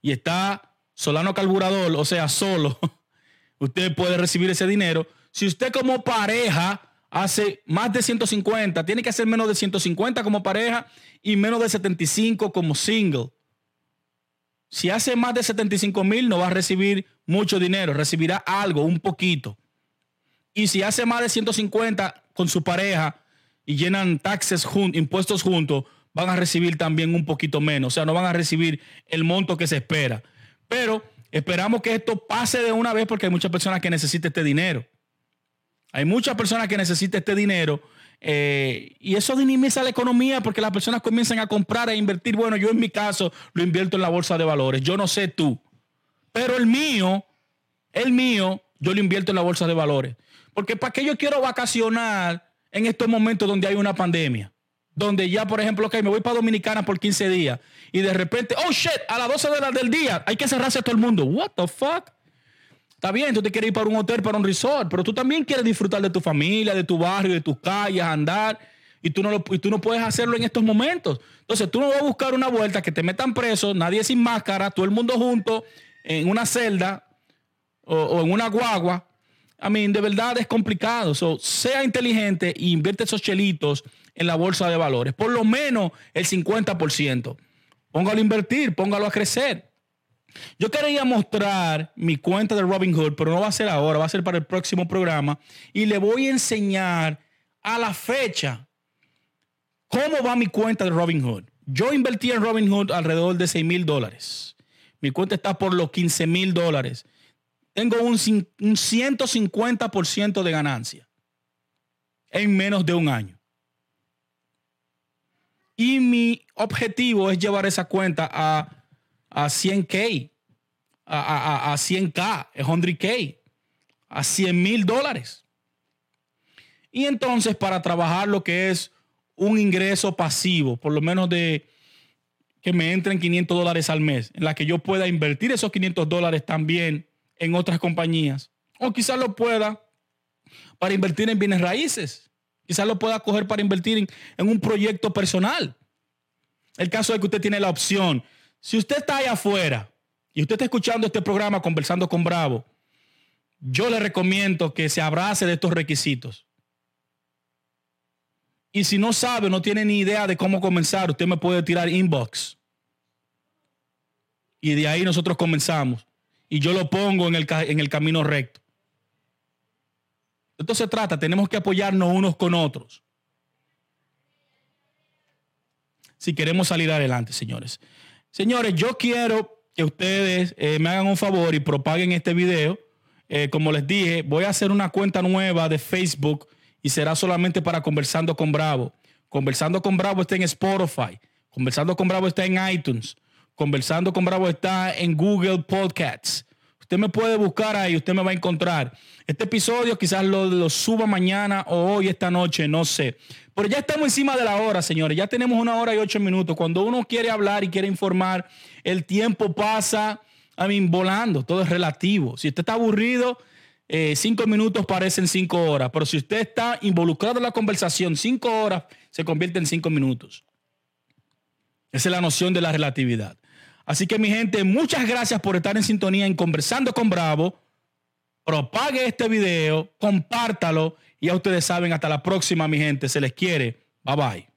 y está solano carburador, o sea, solo, usted puede recibir ese dinero. Si usted como pareja hace más de 150, tiene que hacer menos de 150 como pareja y menos de 75 como single. Si hace más de 75 mil, no va a recibir mucho dinero, recibirá algo, un poquito. Y si hace más de 150 con su pareja y llenan taxes, impuestos juntos, van a recibir también un poquito menos. O sea, no van a recibir el monto que se espera. Pero esperamos que esto pase de una vez porque hay muchas personas que necesitan este dinero. Hay muchas personas que necesitan este dinero eh, y eso dinamiza la economía porque las personas comienzan a comprar e invertir. Bueno, yo en mi caso lo invierto en la bolsa de valores. Yo no sé tú, pero el mío, el mío, yo lo invierto en la bolsa de valores. Porque ¿para qué yo quiero vacacionar en estos momentos donde hay una pandemia? Donde ya, por ejemplo, ok, me voy para Dominicana por 15 días y de repente, oh shit, a las 12 de la del día hay que cerrarse todo el mundo. What the fuck? Está bien, tú te quieres ir para un hotel, para un resort, pero tú también quieres disfrutar de tu familia, de tu barrio, de tus calles, andar, y tú no, y tú no puedes hacerlo en estos momentos. Entonces tú no vas a buscar una vuelta que te metan preso, nadie sin máscara, todo el mundo junto, en una celda o, en una guagua. A mí, de verdad es complicado. sea inteligente e invierte esos chelitos en la bolsa de valores. Por lo menos el 50%. Póngalo a invertir, póngalo a crecer. Yo quería mostrar mi cuenta de Robinhood, pero no va a ser ahora, va a ser para el próximo programa. Y le voy a enseñar a la fecha cómo va mi cuenta de Robinhood. Yo invertí en Robinhood alrededor de 6 mil dólares. Mi cuenta está por los 15 mil dólares. Tengo un, un 150% de ganancia en menos de un año. Y mi objetivo es llevar esa cuenta a a 100K, a, a, a 100K, a 100K, a 100 mil dólares. Y entonces para trabajar lo que es un ingreso pasivo, por lo menos de que me entren 500 dólares al mes, en la que yo pueda invertir esos 500 dólares también en otras compañías. O quizás lo pueda para invertir en bienes raíces. Quizás lo pueda coger para invertir en, un proyecto personal. El caso es que usted tiene la opción si usted está ahí afuera y usted está escuchando este programa conversando con Bravo, yo le recomiendo que se abrace de estos requisitos. Y si no sabe, no tiene ni idea de cómo comenzar, usted me puede tirar inbox. Y de ahí nosotros comenzamos. Y yo lo pongo en el camino recto. Esto se trata, tenemos que apoyarnos unos con otros. Si queremos salir adelante, señores. Señores, yo quiero que ustedes eh, me hagan un favor y propaguen este video. Eh, como les dije, voy a hacer una cuenta nueva de Facebook y será solamente para Conversando con Bravo. Conversando con Bravo está en Spotify. Conversando con Bravo está en iTunes. Conversando con Bravo está en Google Podcasts. Usted me puede buscar ahí, usted me va a encontrar. Este episodio quizás lo, suba mañana o hoy, esta noche, no sé. Pero ya estamos encima de la hora, señores. Ya tenemos una hora y ocho minutos. Cuando uno quiere hablar y quiere informar, el tiempo pasa, a mí, volando. Todo es relativo. Si usted está aburrido, eh, cinco minutos parecen cinco horas. Pero si usted está involucrado en la conversación, cinco horas se convierte en cinco minutos. Esa es la noción de la relatividad. Así que mi gente, muchas gracias por estar en sintonía en Conversando con Bravo. Propague este video, compártalo y ya ustedes saben, hasta la próxima, mi gente. Se les quiere. Bye bye.